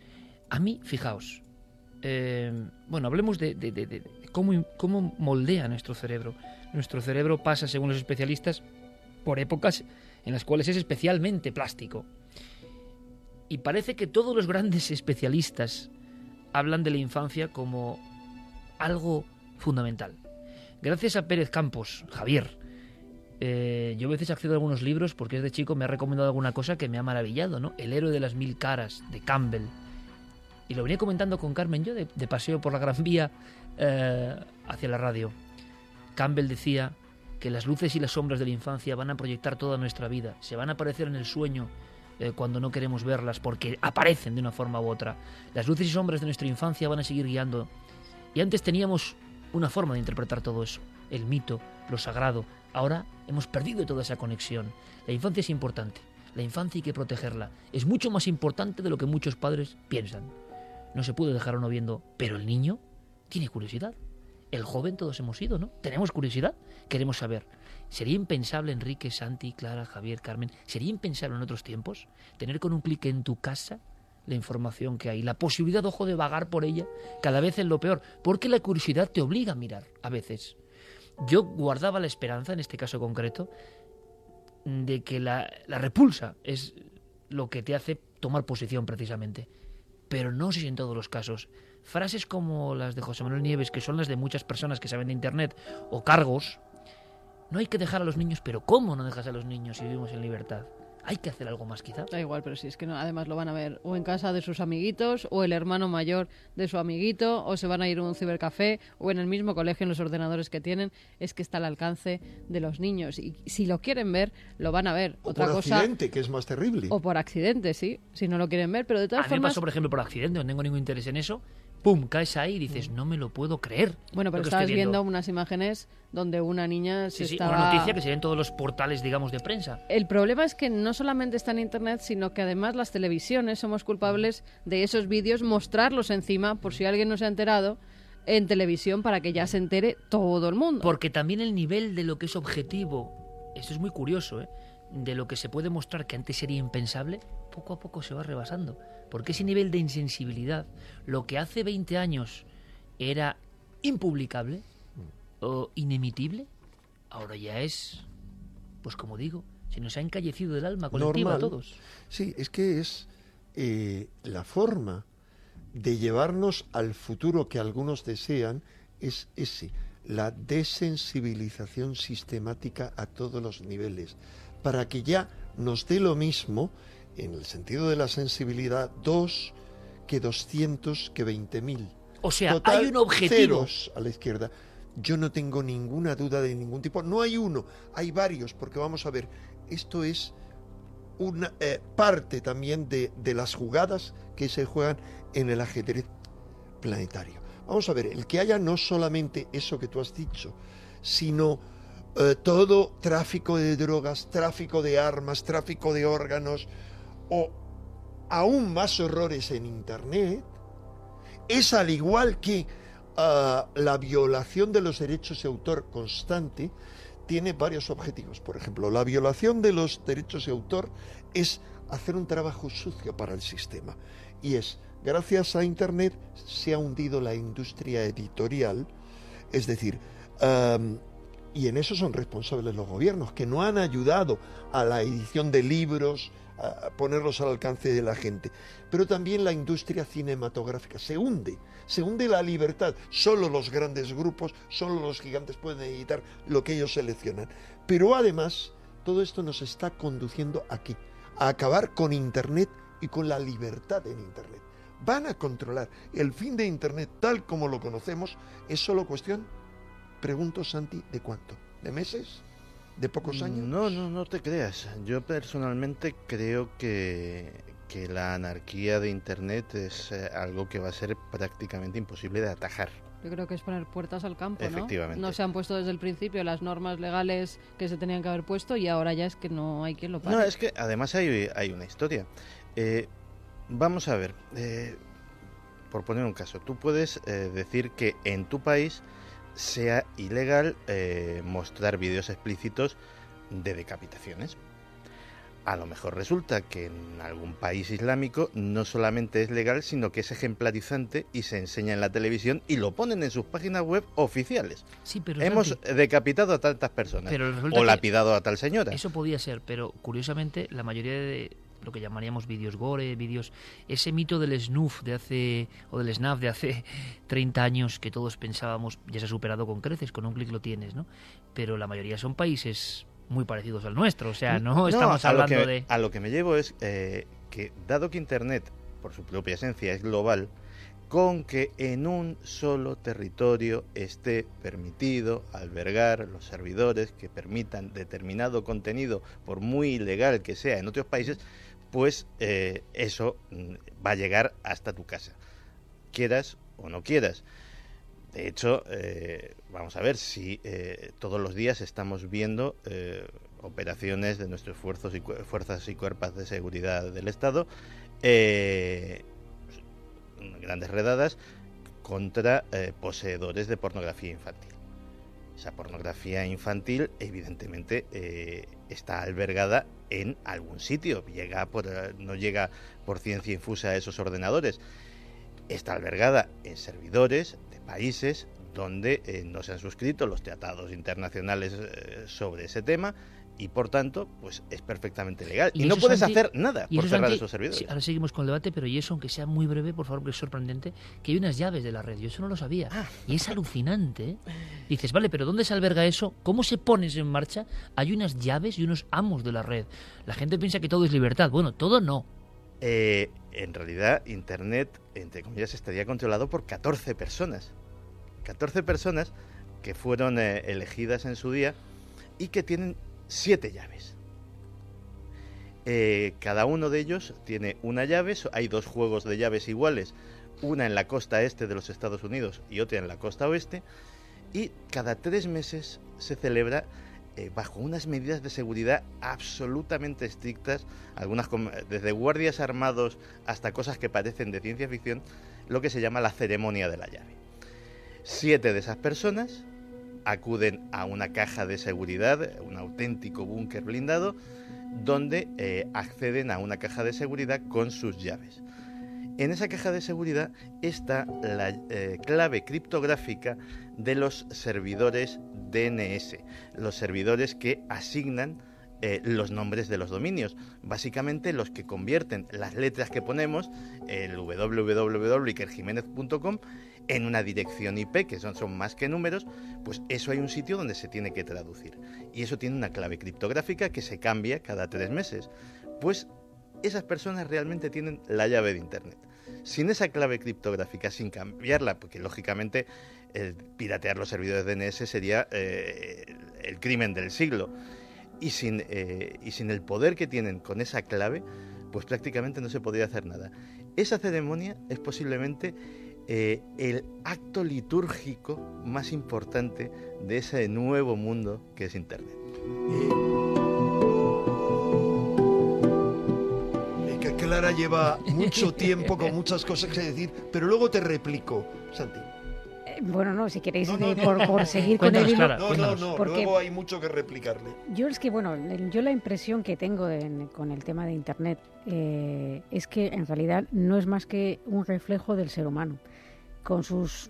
S1: A mí, fijaos, eh, bueno, hablemos de- de cómo, cómo moldea nuestro cerebro. Nuestro cerebro pasa, según los especialistas, por épocas en las cuales es especialmente plástico. Y parece que todos los grandes especialistas hablan de la infancia como algo fundamental. Gracias a Pérez Campos, Javier, eh, yo a veces accedo a algunos libros porque desde chico me ha recomendado alguna cosa que me ha maravillado, ¿no? El héroe de las mil caras, de Campbell. Y lo venía comentando con Carmen yo de, de paseo por la Gran Vía eh, hacia la radio. Campbell decía que las luces y las sombras de la infancia van a proyectar toda nuestra vida, se van a aparecer en el sueño eh, cuando no queremos verlas porque aparecen de una forma u otra. Las luces y sombras de nuestra infancia van a seguir guiando. Y antes teníamos una forma de interpretar todo eso, el mito, lo sagrado. Ahora hemos perdido toda esa conexión. La infancia es importante, la infancia hay que protegerla. Es mucho más importante de lo que muchos padres piensan. No se puede dejar uno viendo, pero el niño tiene curiosidad. El joven todos hemos ido, ¿no? Tenemos curiosidad, queremos saber. ¿Sería impensable, Enrique, Santi, Clara, Javier, Carmen, sería impensable en otros tiempos tener con un clic en tu casa la información que hay, la posibilidad, ojo, de vagar por ella, cada vez es lo peor, porque la curiosidad te obliga a mirar, a veces. Yo guardaba la esperanza, en este caso concreto, de que la, la repulsa es lo que te hace tomar posición precisamente. Pero no sé si en todos los casos. Frases como las de José Manuel Nieves, que son las de muchas personas que saben de Internet, o cargos, no hay que dejar a los niños, pero ¿cómo no dejas a los niños si vivimos en libertad? Hay que hacer algo más quizá.
S3: Da igual, pero si es que no, además lo van a ver o en casa de sus amiguitos, o el hermano mayor de su amiguito, o se van a ir a un cibercafé, o en el mismo colegio en los ordenadores que tienen, es que está al alcance de los niños. Y si lo quieren ver, lo van a ver.
S4: O
S3: Otra
S4: por
S3: cosa.
S4: accidente, que es más terrible.
S3: O por accidente, sí, si no lo quieren ver, pero de
S1: A
S3: todas
S1: mí me
S3: formas.
S1: pasó, por ejemplo, por accidente, no tengo ningún interés en eso. Pum, caes ahí y dices, no me lo puedo creer.
S3: Bueno, pero estabas viendo unas imágenes donde una niña se
S1: Sí, sí,
S3: estaba...
S1: una noticia que se ve en todos los portales, digamos, de prensa.
S3: El problema es que no solamente está en Internet, sino que además las televisiones somos culpables de esos vídeos, mostrarlos encima, por si alguien no se ha enterado, en televisión para que ya se entere todo el mundo.
S1: Porque también el nivel de lo que es objetivo, esto es muy curioso, ¿eh? de lo que se puede mostrar que antes sería impensable, poco a poco se va rebasando. Porque ese nivel de insensibilidad, lo que hace 20 años era impublicable o inemitible, ahora ya es, pues como digo, se nos ha encallecido del alma colectiva a todos.
S4: Sí, es que es eh, la forma de llevarnos al futuro que algunos desean es ese, la desensibilización sistemática a todos los niveles, para que ya nos dé lo mismo, en el sentido de la sensibilidad, dos que 200 que 20.000.
S1: O sea,
S4: Total,
S1: hay un objetivo.
S4: ceros a la izquierda. Yo no tengo ninguna duda de ningún tipo. No hay uno, hay varios, porque vamos a ver, esto es una eh, parte también de, de las jugadas que se juegan en el ajedrez planetario. Vamos a ver, el que haya no solamente eso que tú has dicho, sino eh, todo tráfico de drogas, tráfico de armas, tráfico de órganos o aún más horrores en Internet, es al igual que ah, la violación de los derechos de autor constante, tiene varios objetivos. Por ejemplo, la violación de los derechos de autor es hacer un trabajo sucio para el sistema. Y es, gracias a Internet se ha hundido la industria editorial, es decir, y en eso son responsables los gobiernos, que no han ayudado a la edición de libros, a ponerlos al alcance de la gente. Pero también la industria cinematográfica se hunde, se hunde la libertad. Solo los grandes grupos, solo los gigantes pueden editar lo que ellos seleccionan. Pero además, todo esto nos está conduciendo aquí, a acabar con Internet y con la libertad en Internet. Van a controlar el fin de Internet tal como lo conocemos, es solo cuestión, pregunto Santi, ¿de cuánto? ¿De meses? ¿De pocos años?
S5: No, no, no te creas. Yo personalmente creo que, que la anarquía de Internet es eh, algo que va a ser prácticamente imposible de atajar.
S3: Yo creo que es poner puertas al campo, ¿no?
S5: Efectivamente.
S3: No se han puesto desde el principio las normas legales que se tenían que haber puesto y ahora ya es que no hay quien lo pare.
S5: No, es que además hay, hay una historia. Eh, vamos a ver, eh, por poner un caso, tú puedes eh, decir que en tu país sea ilegal eh, mostrar vídeos explícitos de decapitaciones. A lo mejor resulta que en algún país islámico no solamente es legal, sino que es ejemplarizante y se enseña en la televisión y lo ponen en sus páginas web oficiales.
S1: Sí, pero
S5: Hemos decapitado a tantas personas
S1: Pero
S5: o lapidado a tal señora.
S1: Eso podía ser, pero curiosamente la mayoría de lo que llamaríamos vídeos gore, vídeos ese mito del snuff de hace o del snaf de hace 30 años que todos pensábamos ya se ha superado con creces, con un clic lo tienes, ¿no? Pero la mayoría son países muy parecidos al nuestro, o sea, no, estamos hablando
S5: que-
S1: de
S5: A lo que me llevo es eh, que, dado que Internet, por su propia esencia, es global, con que en un solo territorio esté permitido albergar los servidores que permitan determinado contenido, por muy ilegal que sea en otros países, pues eh, eso mm, va a llegar hasta tu casa, quieras o no quieras. De hecho, eh, vamos a ver si eh, todos los días estamos viendo operaciones de nuestros y, fuerzas y cuerpos de seguridad del Estado, grandes redadas contra poseedores de pornografía infantil. Esa pornografía infantil, evidentemente, eh, está albergada en algún sitio, llega por, eh, no llega por ciencia infusa a esos ordenadores. Está albergada en servidores de países donde eh, no se han suscrito los tratados internacionales sobre ese tema y por tanto pues es perfectamente legal y, no puedes hacer nada por cerrar
S1: Santi,
S5: esos servidores.
S1: sí, ahora seguimos con el debate, pero y eso, aunque sea muy breve, por favor, que es sorprendente, que hay unas llaves de la red. Yo eso no lo sabía.
S5: Ah.
S1: Y es alucinante. ¿eh? Dices, vale, pero ¿dónde se alberga eso? ¿Cómo se pone en marcha? Hay unas llaves y unos amos de la red. La gente piensa que todo es libertad. Bueno, todo no.
S5: Eh, en realidad, Internet, entre comillas, estaría controlado por 14 personas. 14 personas que fueron eh, elegidas en su día y que tienen siete llaves. Eh, cada uno de ellos tiene una llave, hay dos juegos de llaves iguales, una en la costa este de los Estados Unidos y otra en la costa oeste, y cada tres meses se celebra eh, bajo unas medidas de seguridad absolutamente estrictas, algunas desde guardias armados hasta cosas que parecen de ciencia ficción, lo que se llama la ceremonia de la llave. Siete de esas personas acuden a una caja de seguridad, un auténtico búnker blindado, donde eh, acceden a una caja de seguridad con sus llaves. En esa caja de seguridad está la eh, clave criptográfica de los servidores DNS, los servidores que asignan eh, los nombres de los dominios, básicamente los que convierten las letras que ponemos, el www.ikerjiménez.com, en una dirección IP, que son, más que números, pues eso hay un sitio donde se tiene que traducir. Y eso tiene una clave criptográfica que se cambia cada tres meses. Pues esas personas realmente tienen la llave de Internet. Sin esa clave criptográfica, sin cambiarla, porque lógicamente piratear los servidores DNS sería eh, el crimen del siglo. Y sin, eh, y sin el poder que tienen con esa clave, pues prácticamente no se podría hacer nada. Esa ceremonia es posiblemente eh, el acto litúrgico más importante de ese nuevo mundo que es Internet.
S4: Eh, que Clara lleva mucho tiempo con muchas cosas que decir, pero luego te replico, Santi.
S9: Eh, Bueno, no, si queréis,
S4: No, no,
S9: eh,
S4: no,
S9: por, seguir con el hilo.
S4: No, no, no,
S9: Porque-
S4: luego hay mucho que replicarle.
S9: Yo es que, bueno, yo la impresión que tengo en- con el tema de Internet eh, es que en realidad no es más que un reflejo del ser humano, con sus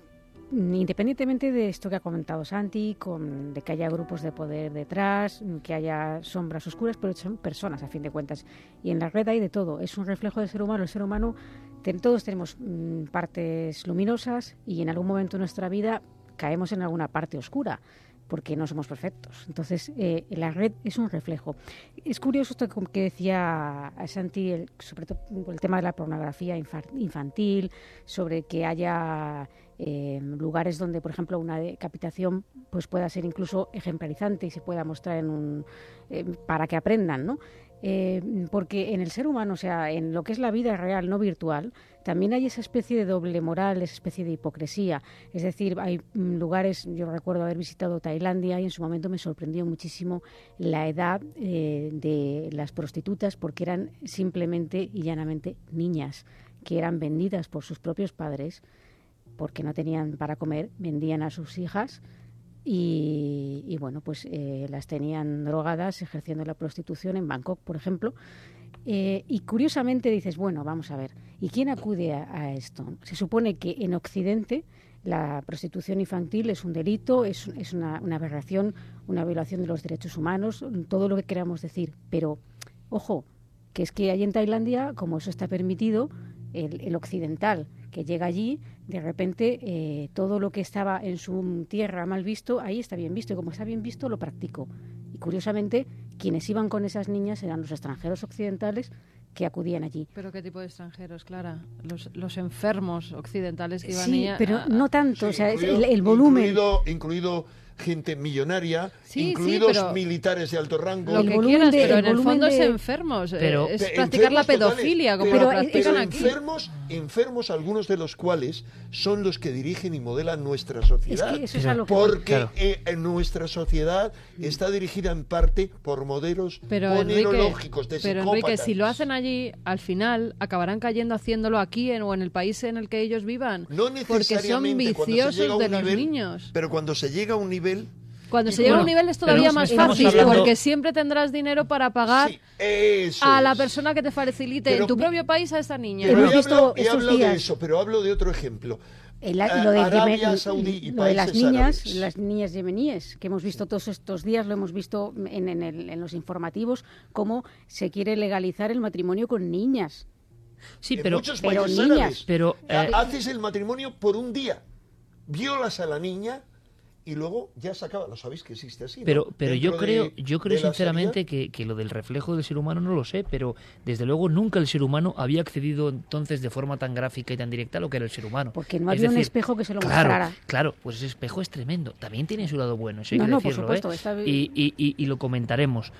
S9: independientemente de esto que ha comentado Santi, con, de que haya grupos de poder detrás, que haya sombras oscuras, pero son personas a fin de cuentas. Y en la red hay de todo, es un reflejo del ser humano. El ser humano, ten- todos tenemos mm, partes luminosas y en algún momento nuestra vida caemos en alguna parte oscura porque no somos perfectos. Entonces, eh, la red es un reflejo. Es curioso esto que decía Santi, el- sobre todo el tema de la pornografía infa- infantil, sobre que haya eh, lugares donde, por ejemplo, una decapitación pues pueda ser incluso ejemplarizante y se pueda mostrar en un, eh, para que aprendan, ¿no? Eh, porque en el ser humano, o sea, en lo que es la vida real, no virtual, también hay esa especie de doble moral, esa especie de hipocresía. Es decir, hay mm, lugares, yo recuerdo haber visitado Tailandia y en su momento me sorprendió muchísimo la edad eh, de las prostitutas porque eran simplemente y llanamente niñas que eran vendidas por sus propios padres porque no tenían para comer, vendían a sus hijas y, y, bueno, pues eh, las tenían drogadas ejerciendo la prostitución en Bangkok, por ejemplo. Eh, y curiosamente dices, bueno, vamos a ver, ¿y quién acude a, esto? Se supone que en Occidente la prostitución infantil es un delito, es, es una, aberración, una violación de los derechos humanos, todo lo que queramos decir. Pero, ojo, que es que hay en Tailandia, como eso está permitido, el occidental que llega allí, de repente eh, todo lo que estaba en su tierra mal visto, ahí está bien visto, y como está bien visto, lo practicó. Y curiosamente, quienes iban con esas niñas eran los extranjeros occidentales que acudían allí.
S3: ¿Pero qué tipo de extranjeros, Clara? Los, los enfermos occidentales que iban
S9: Sí,
S3: a,
S9: pero
S3: a,
S9: no tanto,
S4: Sí,
S9: o sea,
S4: incluido-
S9: el, el volumen.
S4: Incluido, incluido gente millonaria,
S3: Sí, sí,
S4: incluidos
S3: pero-
S4: militares de alto rango.
S3: lo que quieras,
S9: de-
S3: pero en el fondo es enfermos. eh,
S1: Pero-
S3: es
S4: Pe-
S3: practicar la
S4: enfermos totales,
S3: pedofilia, como
S4: pero-
S3: lo
S9: pero
S3: practican
S4: pero
S3: aquí.
S4: enfermos, enfermos algunos de los cuales son los que dirigen y modelan nuestra sociedad.
S9: Es que eso es a lo que
S4: Porque
S1: Claro.
S4: eh, nuestra sociedad está dirigida en parte por modelos
S3: Pero Enrique,
S4: de
S3: pero Enrique, si lo hacen allí, al final acabarán cayendo haciéndolo aquí en, o en el país en el que ellos vivan.
S4: No
S3: porque son
S4: necesariamente cuando se
S3: viciosos de los
S4: nivel,
S3: niños.
S4: Pero cuando se llega a un nivel,
S3: Cuando se llega a un
S1: Bueno,
S3: nivel es todavía más fácil,
S1: hablando-
S3: porque siempre tendrás dinero para pagar
S4: Sí,
S3: a la persona que te facilite
S4: Pero-
S3: en tu propio país a esta niña.
S4: Pero
S9: Hemos
S4: he
S9: visto
S4: hablado, he
S9: estos
S4: hablado de
S9: días-
S4: eso, pero hablo de otro ejemplo.
S9: El- lo,
S4: Eh,
S9: de
S4: Arabia
S9: Yemen-
S4: Saudí y
S9: lo de las niñas,
S4: árabes.
S9: las niñas yemeníes, que hemos visto todos estos días, lo hemos visto en, en el- en los informativos, cómo se quiere legalizar el matrimonio con niñas.
S1: Sí,
S4: en
S1: pero,
S4: muchos
S9: pero
S4: países
S9: niñas.
S4: árabes.
S1: pero
S4: eh, haces el matrimonio por un día, violas a la niña y luego ya se acaba. Lo sabéis que existe así. ¿no?
S1: Pero, pero yo creo,
S4: de-
S1: yo creo sinceramente que, que lo del reflejo del ser humano no lo sé, pero desde luego nunca el ser humano había accedido entonces de forma tan gráfica y tan directa a lo que era el ser humano.
S9: Porque no
S1: Es
S9: había un espejo que se lo
S1: claro,
S9: mostrara.
S1: Claro, pues ese espejo es tremendo. También tiene su lado bueno, eso hay
S9: No,
S1: que
S9: no, por
S1: decirlo,
S9: supuesto,
S1: ¿eh?
S9: está bien.
S1: y, y- y- y lo comentaremos.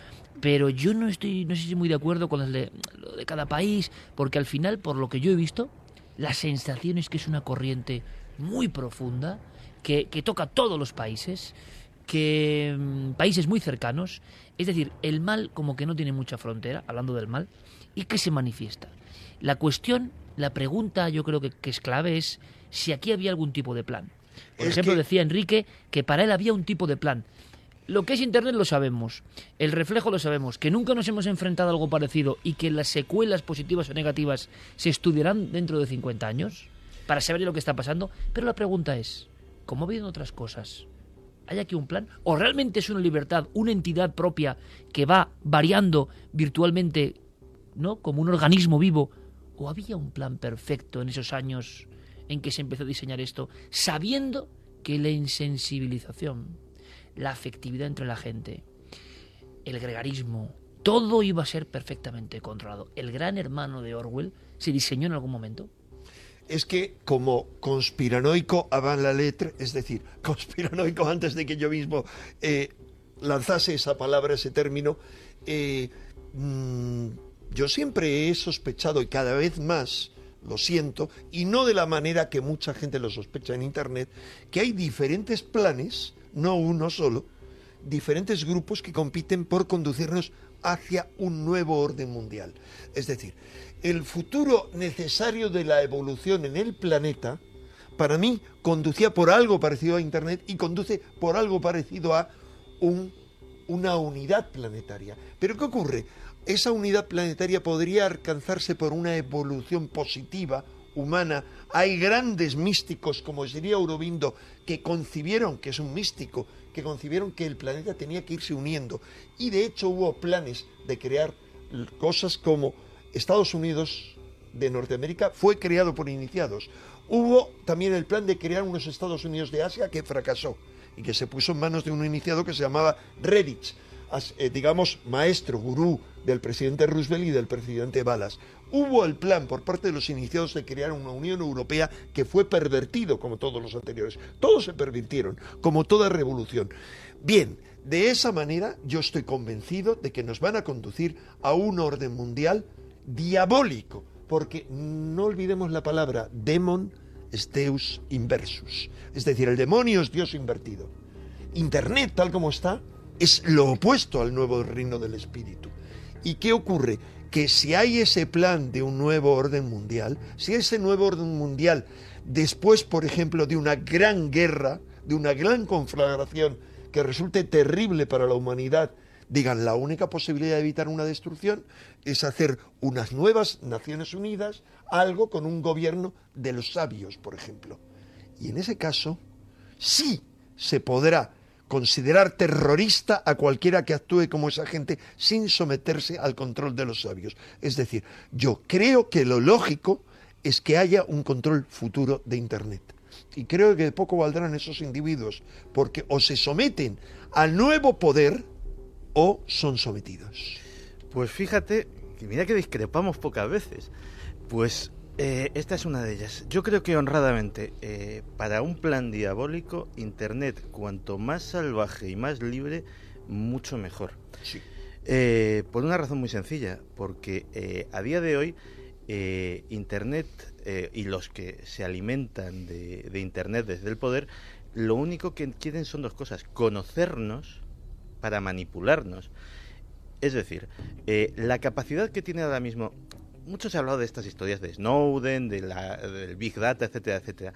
S1: Pero yo no estoy, no sé si muy de acuerdo con el de, lo de cada país, porque al final, por lo que yo he visto, la sensación es que es una corriente muy profunda, que, que toca todos los países, que mm, países muy cercanos, es decir, el mal como que no tiene mucha frontera, hablando del mal, y que se manifiesta. La cuestión, la pregunta yo creo que, que es clave es si aquí había algún tipo de plan. Por
S4: Es
S1: ejemplo,
S4: que-
S1: decía Enrique que para él había un tipo de plan. Lo que es Internet lo sabemos, el reflejo lo sabemos, que nunca nos hemos enfrentado a algo parecido y que las secuelas positivas o negativas se estudiarán dentro de 50 años para saber lo que está pasando. Pero la pregunta es, ¿cómo ha habido en otras cosas? ¿Hay aquí un plan? ¿O realmente es una libertad, una entidad propia que va variando virtualmente, ¿no? Como un organismo vivo? ¿O había un plan perfecto en esos años en que se empezó a diseñar esto, sabiendo que la insensibilización, la afectividad entre la gente, el gregarismo, todo iba a ser perfectamente controlado? ¿El gran hermano de Orwell se diseñó en algún momento?
S4: Es que como conspiranoico avant la lettre, es decir, conspiranoico antes de que yo mismo eh, lanzase esa palabra, ese término, eh, mm, yo siempre he sospechado y cada vez más lo siento, y no de la manera que mucha gente lo sospecha en Internet, que hay diferentes planes, no uno solo, diferentes grupos que compiten por conducirnos hacia un nuevo orden mundial. Es decir, el futuro necesario de la evolución en el planeta, para mí, conducía por algo parecido a Internet y conduce por algo parecido a un- una unidad planetaria. Pero ¿qué ocurre? Esa unidad planetaria podría alcanzarse por una evolución positiva, humana. Hay grandes místicos, como diría Aurobindo, que concibieron, que es un místico, que concibieron que el planeta tenía que irse uniendo. Y de hecho hubo planes de crear cosas como Estados Unidos de Norteamérica fue creado por iniciados. Hubo también el plan de crear unos Estados Unidos de Asia que fracasó y que se puso en manos de un iniciado que se llamaba Redditch, eh, digamos, maestro, gurú del presidente Roosevelt y del presidente Balas. Hubo el plan por parte de los iniciados de crear una Unión Europea que fue pervertido como todos los anteriores. Todos se pervirtieron, como toda revolución. Bien, de esa manera yo estoy convencido de que nos van a conducir a un orden mundial diabólico, porque no olvidemos la palabra demon es deus inversus, es decir, el demonio es Dios invertido. Internet, tal como está, es lo opuesto al nuevo reino del espíritu. ¿Y qué ocurre? Que si hay ese plan de un nuevo orden mundial, si ese nuevo orden mundial, después, por ejemplo, de una gran guerra, de una gran conflagración que resulte terrible para la humanidad, digan, la única posibilidad de evitar una destrucción es hacer unas nuevas Naciones Unidas, algo con un gobierno de los sabios, por ejemplo. Y en ese caso, sí se podrá considerar terrorista a cualquiera que actúe como esa gente sin someterse al control de los sabios. Es decir, yo creo que lo lógico es que haya un control futuro de Internet. Y creo que de poco valdrán esos individuos, porque o se someten al nuevo poder o son sometidos.
S5: Pues fíjate, que mira que discrepamos pocas veces. Pues eh, esta es una de ellas. Yo creo que honradamente, eh, para un plan diabólico, Internet, cuanto más salvaje y más libre, mucho mejor.
S4: Sí.
S5: Eh, por una razón muy sencilla, porque eh, a día de hoy eh, Internet eh, y los que se alimentan de, de Internet desde el poder, lo único que quieren son dos cosas, conocernos para manipularnos. Es decir, eh, la capacidad que tiene ahora mismo, mucho se ha hablado de estas historias de Snowden, de la, del Big Data, etcétera, etcétera.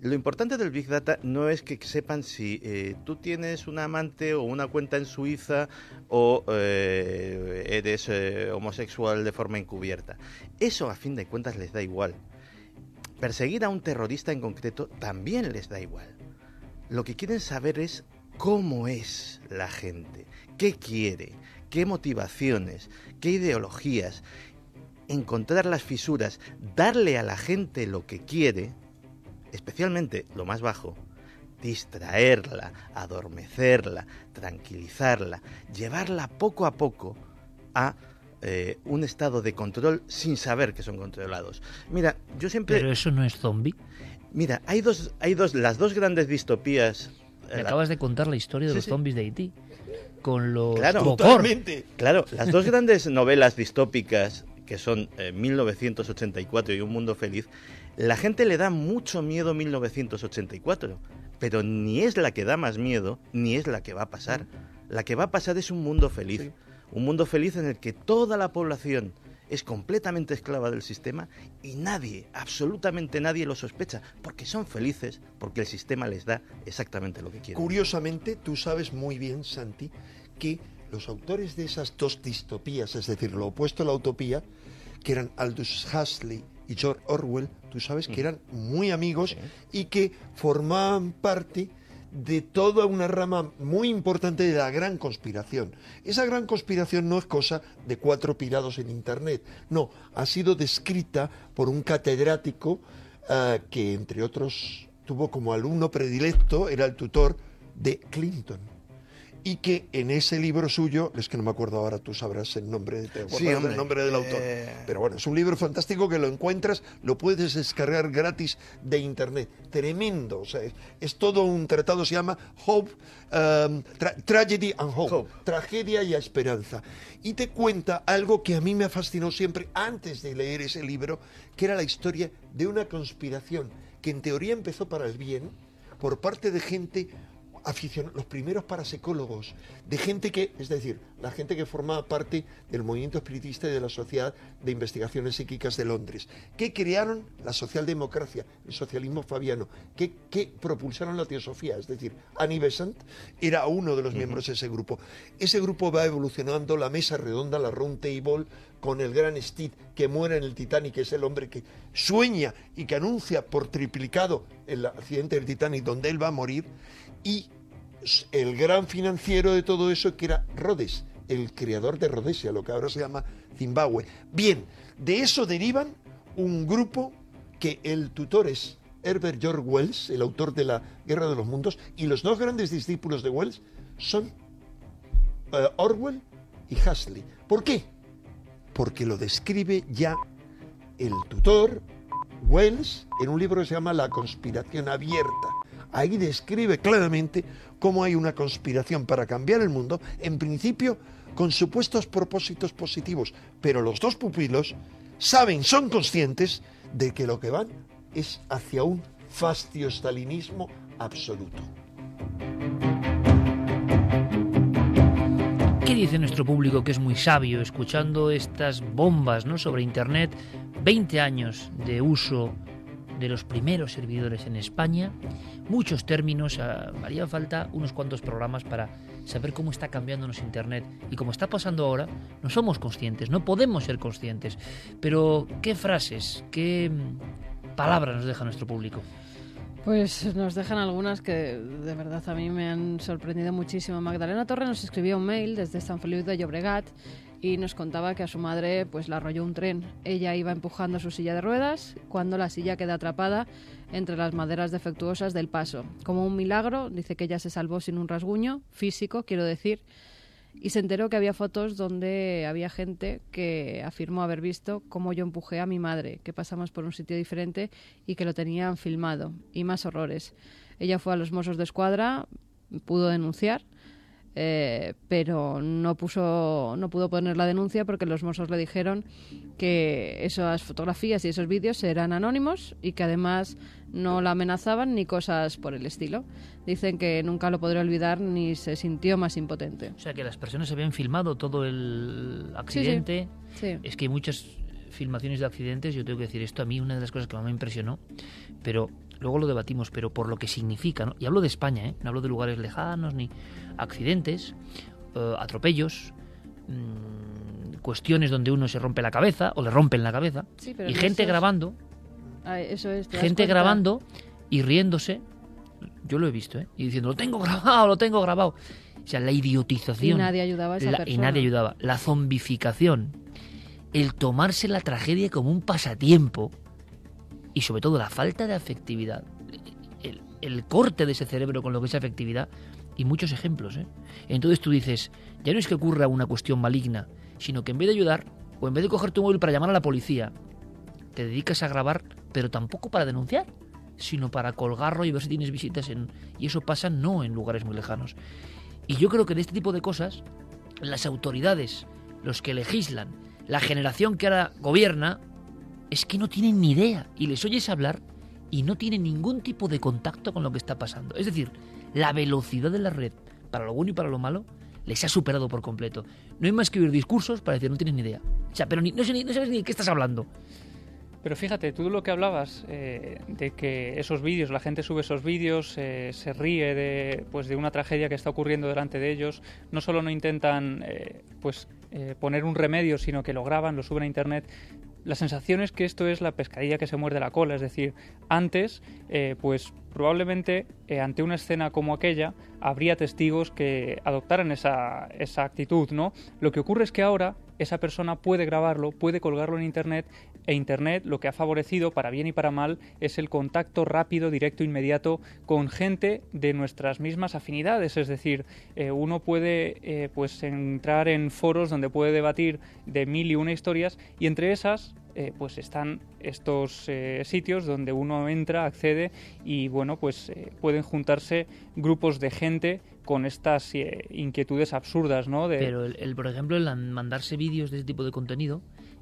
S5: Lo importante del Big Data no es que sepan si eh, tú tienes un amante o una cuenta en Suiza o eh, eres homosexual de forma encubierta. Eso a fin de cuentas les da igual. Perseguir a un terrorista en concreto también les da igual. Lo que quieren saber es cómo es la gente, qué quiere, qué motivaciones, qué ideologías. Encontrar las fisuras, darle a la gente lo que quiere especialmente lo más bajo, distraerla, adormecerla, tranquilizarla, llevarla poco a poco a eh, un estado de control sin saber que son controlados. Mira, yo siempre...
S1: Pero eso no es zombie.
S5: Mira, hay dos, hay dos, las dos grandes distopías...
S1: Me acabas de contar la historia de los zombies de Haití. Con los
S5: claro,
S4: totalmente.
S5: Claro, las dos grandes novelas distópicas que son 1984 y Un Mundo Feliz, la gente le da mucho miedo 1984, pero ni es la que da más miedo, ni es la que va a pasar. La que va a pasar es un mundo feliz. Un mundo feliz en el que toda la población es completamente esclava del sistema y nadie, absolutamente nadie lo sospecha, porque son felices, porque el sistema les da exactamente lo que quieren.
S4: Curiosamente, tú sabes muy bien, Santi, que los autores de esas dos distopías, es decir, lo opuesto a la utopía, que eran Aldous Huxley y George Orwell, tú sabes que eran muy amigos y que formaban parte de toda una rama muy importante de la gran conspiración. Esa gran conspiración no es cosa de cuatro pirados en Internet, no, ha sido descrita por un catedrático eh, que, entre otros, tuvo como alumno predilecto, era el tutor de Clinton y que en ese libro suyo, es que no me acuerdo ahora, tú sabrás el nombre, el nombre del autor, eh. pero bueno, es un libro fantástico que lo encuentras, lo puedes descargar gratis de internet, tremendo, o sea, es, todo un tratado, se llama Hope, um, Tragedy and Hope, tragedia y esperanza, y te cuenta algo que a mí me ha fascinado siempre antes de leer ese libro, que era la historia de una conspiración que en teoría empezó para el bien, por parte de gente los primeros parapsicólogos, de gente que, es decir, la gente que formaba parte del movimiento espiritista y de la Sociedad de Investigaciones Psíquicas de Londres, que crearon la socialdemocracia, el socialismo fabiano, que, propulsaron la teosofía, es decir, Annie Besant era uno de los miembros de ese grupo. Ese grupo va evolucionando, la mesa redonda, la round table, con el gran Steve que muere en el Titanic, que es el hombre que sueña y que anuncia por triplicado el accidente del Titanic donde él va a morir, y el gran financiero de todo eso que era Rhodes, el creador de Rhodesia, lo que ahora se llama Zimbabue. Bien, de eso derivan un grupo que el tutor es Herbert George Wells, el autor de la Guerra de los Mundos, y los dos grandes discípulos de Wells son eh, Orwell y Huxley. ¿Por qué? Porque lo describe ya el tutor Wells en un libro que se llama La conspiración abierta. Ahí describe claramente cómo hay una conspiración para cambiar el mundo, en principio con supuestos propósitos positivos, pero los dos pupilos saben, son conscientes de que lo que van es hacia un fastio-stalinismo absoluto.
S1: ¿Qué dice nuestro público que es muy sabio escuchando estas bombas ¿no? sobre Internet? 20 años de uso de los primeros servidores en España, muchos términos, ah, haría falta unos cuantos programas para saber cómo está cambiándonos Internet y como está pasando ahora, no somos conscientes, no podemos ser conscientes. Pero, ¿qué frases, qué mm, palabras nos deja nuestro público?
S3: Pues nos dejan algunas que de verdad a mí me han sorprendido muchísimo. Magdalena Torre nos escribió un mail desde San Felipe de Llobregat y nos contaba que a su madre pues la arrolló un tren. Ella iba empujando su silla de ruedas cuando la silla queda atrapada entre las maderas defectuosas del paso. Como un milagro, dice que ella se salvó sin un rasguño físico, quiero decir, y se enteró que había fotos donde había gente que afirmó haber visto cómo yo empujé a mi madre, que pasamos por un sitio diferente y que lo tenían filmado, y más horrores. Ella fue a los Mossos de Escuadra, pudo denunciar eh, pero no puso no pudo poner la denuncia porque los mozos le dijeron que esas fotografías y esos vídeos eran anónimos y que además no la amenazaban ni cosas por el estilo. Dicen que nunca lo podré olvidar ni se sintió más impotente.
S1: O sea que las personas habían filmado todo el accidente. Es que hay muchas filmaciones de accidentes, yo tengo que decir esto, a mí una de las cosas que más me impresionó, pero luego lo debatimos, pero por lo que significa, ¿no? y hablo de España, ¿eh? no hablo de lugares lejanos, ni accidentes, eh, atropellos, mm, cuestiones donde uno se rompe la cabeza o le rompen la cabeza,
S3: Sí, pero
S1: y
S3: en
S1: gente grabando,
S3: Ah, eso es, ¿te das
S1: gente grabando y riéndose, yo lo he visto, ¿eh? y diciendo, lo tengo grabado, lo tengo grabado. O sea, la
S3: Y
S1: idiotización.
S3: nadie ayudaba a esa
S1: la-
S3: persona.
S1: y nadie ayudaba. La zombificación. El tomarse la tragedia como un pasatiempo. Y sobre todo la falta de afectividad. El, corte de ese cerebro con lo que es afectividad. Y muchos ejemplos. ¿eh? Entonces tú dices, ya no es que ocurra una cuestión maligna, sino que en vez de ayudar, o en vez de coger tu móvil para llamar a la policía, te dedicas a grabar, pero tampoco para denunciar, sino para colgarlo y ver si tienes visitas en... Y eso pasa no en lugares muy lejanos. Y yo creo que de este tipo de cosas, las autoridades, los que legislan, la generación que ahora gobierna, es que no tienen ni idea. Y les oyes hablar y no tienen ningún tipo de contacto con lo que está pasando. Es decir, la velocidad de la red, para lo bueno y para lo malo, les ha superado por completo. No hay más que oír discursos para decir, no tienes ni idea. O sea, pero ni- no, sabes ni de qué estás hablando.
S10: Pero fíjate, tú lo que hablabas eh, de que esos vídeos, la gente sube esos vídeos, eh, se ríe de, pues, de una tragedia que está ocurriendo delante de ellos, no solo no intentan eh, pues, eh, poner un remedio, sino que lo graban, lo suben a internet. La sensación es que esto es la pescadilla que se muerde la cola, es decir, antes, eh, pues probablemente eh, ante una escena como aquella habría testigos que adoptaran esa, esa actitud, ¿no? Lo que ocurre es que ahora esa persona puede grabarlo, puede colgarlo en internet e internet lo que ha favorecido para bien y para mal es el contacto rápido, directo, inmediato con gente de nuestras mismas afinidades, es decir, eh, uno puede eh, pues entrar en foros donde puede debatir de mil y una historias y entre esas eh, pues están estos eh, sitios donde uno entra, accede y bueno, pues eh, pueden juntarse grupos de gente con estas inquietudes absurdas, ¿no? De,
S1: Pero, el, por ejemplo, el an- mandarse vídeos de ese tipo de contenido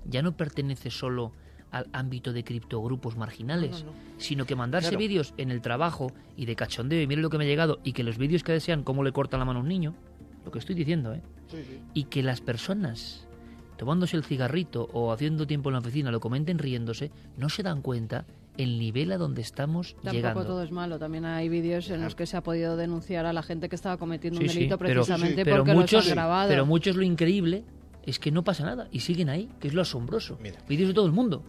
S1: ya no pertenece solo al ámbito de criptogrupos marginales,
S5: No, no,
S1: sino que mandarse
S5: Claro.
S1: vídeos en el trabajo y de cachondeo y mire lo que me ha llegado y que los vídeos que desean cómo le cortan la mano a un niño, lo que estoy diciendo, ¿eh? Y que las personas tomándose el cigarrito o haciendo tiempo en la oficina lo comenten riéndose, no se dan cuenta el nivel a donde estamos
S3: Tampoco
S1: llegando.
S3: todo es malo. También hay vídeos en los que se ha podido denunciar a la gente que estaba cometiendo un
S1: sí,
S3: delito
S1: pero-
S3: precisamente
S1: pero
S3: porque
S1: muchos,
S3: han grabado.
S1: pero muchos lo increíble es que no pasa nada y siguen ahí, que es lo asombroso.
S5: Mira.
S1: Vídeos de todo el mundo.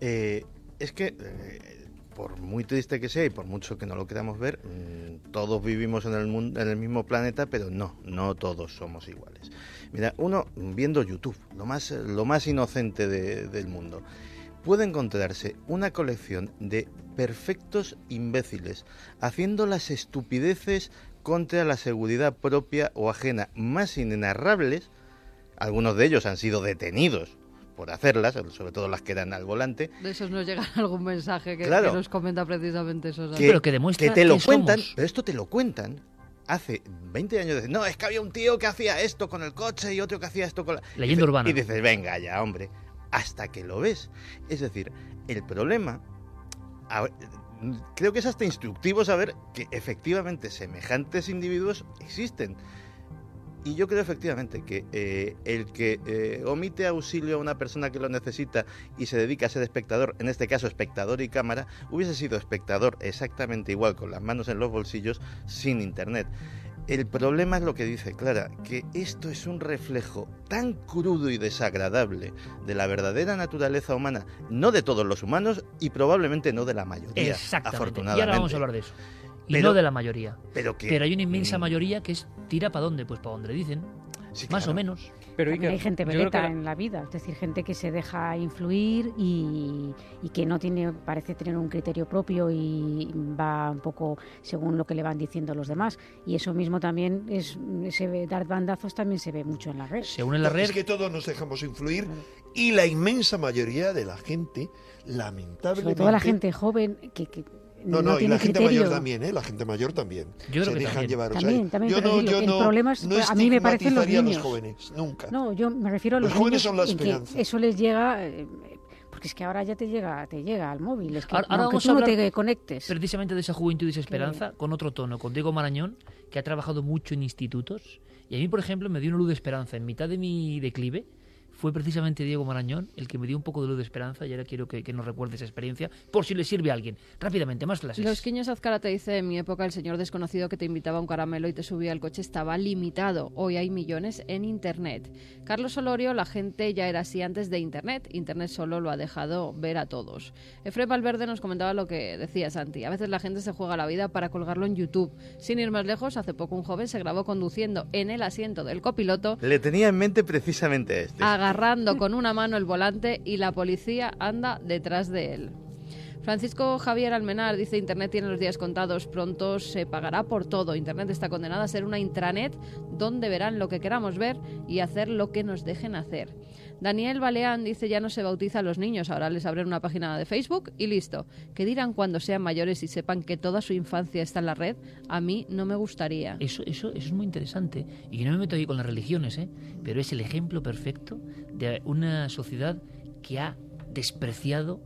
S5: Eh, es que, eh, por muy triste que sea y por mucho que no lo queramos ver, mm, todos vivimos en el, mundo, en el mismo planeta, pero no, no todos somos iguales. Mira, uno viendo YouTube, lo más, lo más inocente de- del mundo, puede encontrarse una colección de perfectos imbéciles haciendo las estupideces contra la seguridad propia o ajena más inenarrables. Algunos de ellos han sido detenidos por hacerlas, sobre todo las que eran al volante,
S3: De esos nos llega algún mensaje que,
S5: Claro.
S3: que nos comenta precisamente eso.
S5: que,
S1: pero que demuestra
S5: te lo cuentan,
S1: somos.
S5: pero esto te lo cuentan hace 20 años. de- No, es que había un tío que hacía esto con el coche y otro que hacía esto con la...
S1: Leyenda
S5: Y
S1: urbana.
S5: Y dices, venga ya, hombre, hasta que lo ves. Es decir, el problema... a creo que es hasta instructivo saber que efectivamente semejantes individuos existen. Y yo creo efectivamente que eh, el que eh, omite auxilio a una persona que lo necesita y se dedica a ser espectador, en este caso espectador y cámara, hubiese sido espectador exactamente igual con las manos en los bolsillos sin internet. El problema es lo que dice Clara, que esto es un reflejo tan crudo y desagradable de la verdadera naturaleza humana, no de todos los humanos y probablemente no de la mayoría,
S1: Exactamente. Y ahora vamos a hablar de eso. Y
S5: Pero-
S1: no de la mayoría.
S5: Pero, que,
S1: Pero hay una inmensa
S5: mm,
S1: mayoría que es tira para dónde, pues para donde dicen,
S5: sí,
S1: más
S5: claro.
S1: o menos.
S10: pero Iker,
S9: hay gente veleta en la vida, es decir, gente que se deja influir y, y que no tiene, parece tener un criterio propio y va un poco según lo que le van diciendo los demás. Y eso mismo también es, se ve, dar bandazos también se ve mucho en la red.
S1: Según en la red,
S4: Es que todos nos dejamos influir y la inmensa mayoría de la gente, lamentablemente...
S9: Sobre todo la gente joven que, que
S4: No,
S9: no,
S4: no, y
S9: tiene
S4: la gente
S9: criterio.
S4: mayor también, ¿eh? La gente mayor también.
S1: Yo creo
S4: Se
S1: que
S4: dejan
S1: también.
S4: llevar. o sea,
S9: También, también,
S4: yo no,
S9: digo,
S4: yo
S9: el
S4: no,
S9: problema es-
S4: no
S9: a mí me parecen los niños.
S4: los jóvenes, nunca.
S9: No, yo me refiero a los,
S4: Los jóvenes
S9: niños
S4: son la
S9: en que
S4: esperanza.
S9: eso les llega eh, porque es que ahora ya te llega te llega al móvil es que
S1: Ahora- ahora vamos
S9: tú
S1: a
S9: no te conectes
S1: precisamente de esa juventud y esa esperanza, con otro tono, con Diego Marañón, que ha trabajado mucho en institutos. Y a mí, por ejemplo, me dio una luz de esperanza en mitad de mi declive. Fue precisamente Diego Marañón el que me dio un poco de luz de esperanza y ahora quiero que, que nos recuerde esa experiencia por si le sirve a alguien. Rápidamente, más clases.
S3: Los Quiños Azcara te dice, en mi época el señor desconocido que te invitaba a un caramelo y te subía al coche estaba limitado. Hoy hay millones en Internet. Carlos Olorio, la gente ya era así antes de Internet. Internet solo lo ha dejado ver a todos. Efraín Valverde nos comentaba lo que decía Santi. A veces la gente se juega la vida para colgarlo en YouTube. Sin ir más lejos, hace poco un joven se grabó conduciendo en el asiento del copiloto
S5: Le tenía en mente precisamente a este.
S3: Agarrando con una mano el volante y la policía anda detrás de él. Francisco Javier Almenar dice Internet tiene los días contados, pronto se pagará por todo. Internet está condenada a ser una intranet donde verán lo que queramos ver y hacer lo que nos dejen hacer. Daniel Baleán dice ya no se bautiza a los niños, ahora les abren una página de Facebook y listo. ¿Qué dirán cuando sean mayores y sepan que toda su infancia está en la red? A mí no me gustaría.
S1: Eso, eso, eso es muy interesante. Y no me meto ahí con las religiones, ¿eh? pero es el ejemplo perfecto de una sociedad que ha despreciado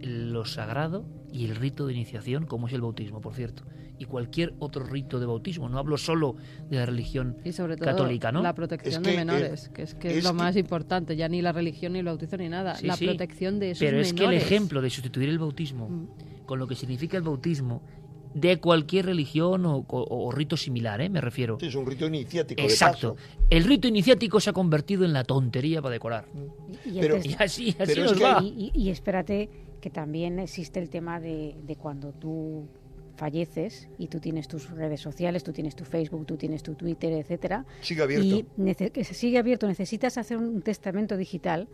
S1: lo sagrado y el rito de iniciación, como es el bautismo, por cierto. Y cualquier otro rito de bautismo. No hablo solo de la religión
S3: Y sobre todo
S1: católica, ¿no?
S3: la protección
S4: Es
S3: de
S4: que,
S3: menores,
S4: eh,
S3: que es, que es,
S4: es
S3: lo
S4: que-
S3: más importante, ya ni la religión ni el bautizo ni nada,
S1: Sí,
S3: la
S1: sí.
S3: protección de esos
S1: Pero es que el ejemplo de sustituir el bautismo
S3: Mm.
S1: con lo que significa el bautismo de cualquier religión o, o- o rito similar, ¿eh? me refiero.
S4: Sí, es un rito iniciático. de
S1: Exacto.
S4: paso.
S1: El rito iniciático se ha convertido en la tontería para decorar.
S9: Y
S4: Pero-
S9: entonces-
S1: Y así, así
S4: Pero
S1: nos
S4: que-
S1: va.
S9: Y, y- y espérate que también existe el tema de, de cuando tú falleces y tú tienes tus redes sociales, tú tienes tu Facebook, tú tienes tu Twitter, etcétera,
S4: Sigue abierto.
S9: y que sigue abierto, necesitas hacer un testamento digital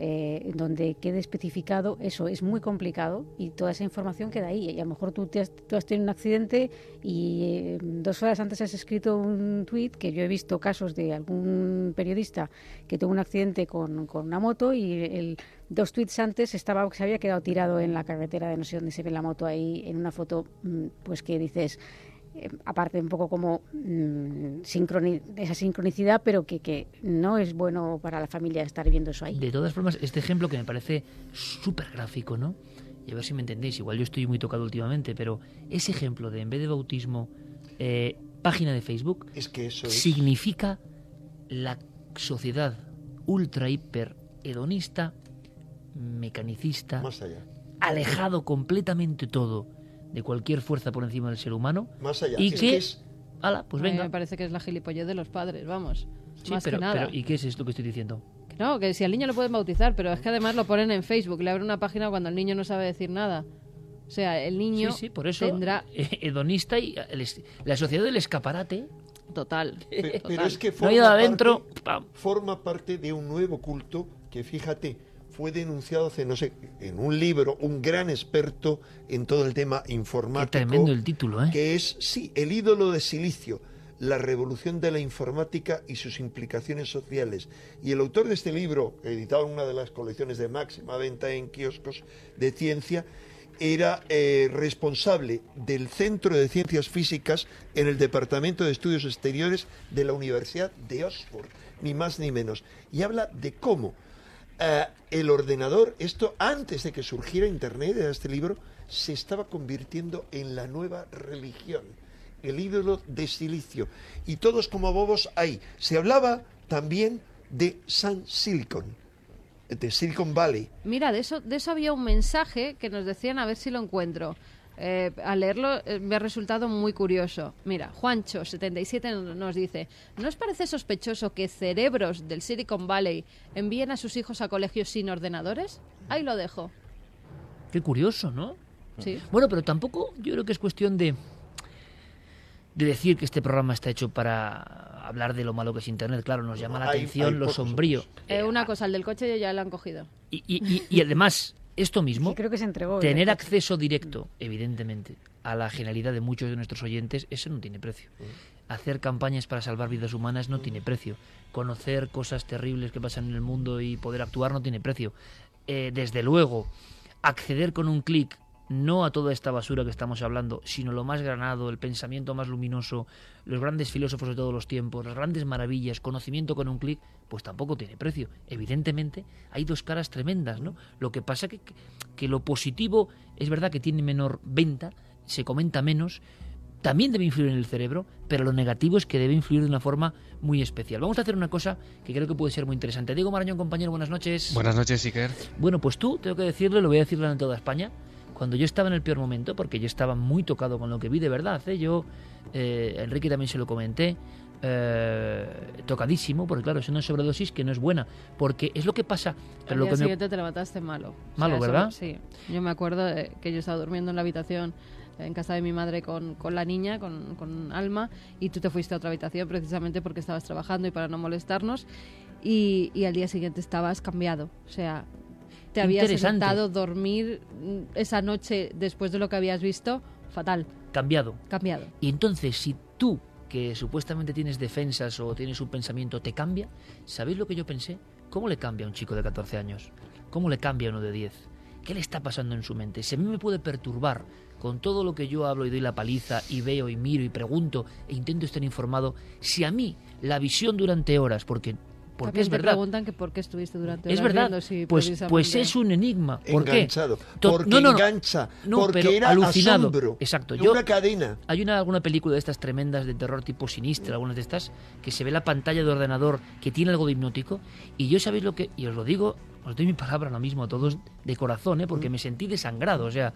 S9: eh, donde quede especificado eso, es muy complicado y toda esa información queda ahí. Y a lo mejor tú, te has, tú has tenido un accidente y eh, dos horas antes has escrito un tuit, que yo he visto casos de algún periodista que tuvo un accidente con, con una moto y el, dos tuits antes estaba, se había quedado tirado en la carretera de no sé dónde se ve la moto ahí, en una foto mm, pues que dices eh, aparte un poco como mm, sincroni- esa sincronicidad, pero que, que no es bueno para la familia estar viendo eso ahí.
S1: De todas formas, este ejemplo que me parece súper gráfico, ¿no? Y a ver si me entendéis, igual yo estoy muy tocado últimamente, pero ese ejemplo de en vez de bautismo, eh, página de Facebook,
S4: Es que eso es.
S1: significa la sociedad ultra hiper hedonista, mecanicista,
S4: Más allá.
S1: alejado completamente todo de cualquier fuerza por encima del ser humano,
S4: Más allá.
S1: y
S4: Es
S1: que,
S4: que es-
S1: ala, pues
S3: A mí
S1: venga.
S3: me parece que es la gilipollez de los padres, vamos.
S1: Sí,
S3: más
S1: pero,
S3: que nada.
S1: pero ¿y qué es esto que estoy diciendo?
S3: Que No, que si al niño lo pueden bautizar, pero es que además lo ponen en Facebook, le abren una página cuando el niño no sabe decir nada. O sea, el niño
S1: sí, sí, por eso
S3: tendrá
S1: hedonista y el la sociedad del escaparate.
S3: total.
S4: Pe- Pero,
S3: total.
S4: es que
S1: No
S4: forma,
S1: adentro.
S4: parte, forma parte de un nuevo culto que, fíjate, fue denunciado hace, no sé, en un libro, un gran experto en todo el tema
S1: Qué
S4: informático.
S1: tremendo el título, ¿eh?
S4: que es, sí, el ídolo de silicio, la revolución de la informática y sus implicaciones sociales. Y el autor de este libro, editado en una de las colecciones de máxima venta en kioscos de ciencia, era eh, responsable del Centro de Ciencias Físicas en el Departamento de Estudios Exteriores de la Universidad de Oxford, ni más ni menos. Y habla de cómo eh, el ordenador, esto antes de que surgiera Internet, era este libro, se estaba convirtiendo en la nueva religión, el ídolo de silicio. Y todos como bobos ahí. Se hablaba también de San Silicon, de Silicon Valley.
S3: Mira, de eso, de eso había un mensaje que nos decían, a ver si lo encuentro. Eh, al leerlo eh, me ha resultado muy curioso. Mira, Juancho77 nos- nos dice, ¿no os parece sospechoso que cerebros del Silicon Valley envíen a sus hijos a colegios sin ordenadores? Ahí lo dejo.
S1: Qué curioso, ¿no?
S3: Sí.
S1: Bueno, pero tampoco yo creo que es cuestión de, de decir que este programa está hecho para hablar de lo malo que es Internet. Claro, nos llama la
S4: Hay-
S1: atención
S4: hay
S1: lo sombrío.
S3: Eh, una cosa, el del coche ya lo han cogido.
S1: Y, y- y- y además, esto mismo,
S9: Sí, creo que se entregó.
S1: tener
S9: el-
S1: acceso directo, evidentemente, a la genialidad de muchos de nuestros oyentes, eso no tiene precio. Hacer campañas para salvar vidas humanas no tiene precio. Conocer cosas terribles que pasan en el mundo y poder actuar no tiene precio. Eh, desde luego, acceder con un clic no a toda esta basura que estamos hablando, sino lo más granado, el pensamiento más luminoso, los grandes filósofos de todos los tiempos, las grandes maravillas, conocimiento con un clic, pues tampoco tiene precio. Evidentemente, hay dos caras tremendas, ¿no? Lo que pasa que, que lo positivo es verdad que tiene menor venta, se comenta menos, también debe influir en el cerebro, pero lo negativo es que debe influir de una forma muy especial. Vamos a hacer una cosa que creo que puede ser muy interesante. Diego Marañón, compañero, buenas noches.
S11: Buenas noches, Iker.
S1: Bueno, pues tú, tengo que decirlo, lo voy a decirlo en toda España, cuando yo estaba en el peor momento, porque yo estaba muy tocado con lo que vi de verdad, ¿eh? yo, eh, Enrique también se lo comenté, eh, tocadísimo, porque claro, es una sobredosis que no es buena, porque es lo que pasa. Pero
S3: Al
S1: lo
S3: día
S1: que me-
S3: siguiente te levantaste malo. O
S1: Malo,
S3: eso-
S1: ¿verdad?
S3: sí. Yo me acuerdo de que yo estaba durmiendo en la habitación en casa de mi madre con, con la niña, con, con Alma, y tú te fuiste a otra habitación precisamente porque estabas trabajando y para no molestarnos, y, y al día siguiente estabas cambiado. O sea, te habías intentado dormir mm, esa noche después de lo que habías visto, fatal,
S1: cambiado.
S3: cambiado.
S1: Y entonces, si tú, que supuestamente tienes defensas o tienes un pensamiento, te cambia, ¿sabéis lo que yo pensé? ¿Cómo le cambia a un chico de 14 años? ¿Cómo le cambia a uno de 10? ¿Qué le está pasando en su mente? Si a mí me puede perturbar con todo lo que yo hablo y doy la paliza y veo y miro y pregunto e intento estar informado, si a mí la visión durante horas, porque, porque
S3: También
S1: es
S3: te
S1: verdad,
S3: preguntan que por qué estuviste durante
S1: es verdad,
S3: si
S1: pues, pues es un enigma. ¿Por qué?
S4: Enganchado. Porque
S1: no, no, no.
S4: engancha.
S1: No,
S4: porque
S1: pero
S4: era
S1: alucinado.
S4: asombro.
S1: Exacto. Yo,
S4: Una cadena.
S1: hay una alguna película de estas tremendas de terror tipo sinistra, algunas de estas, que se ve la pantalla de ordenador que tiene algo de hipnótico. Y yo sabéis lo que, y os lo digo, os doy mi palabra ahora mismo a todos de corazón, ¿eh? porque me sentí desangrado. O sea,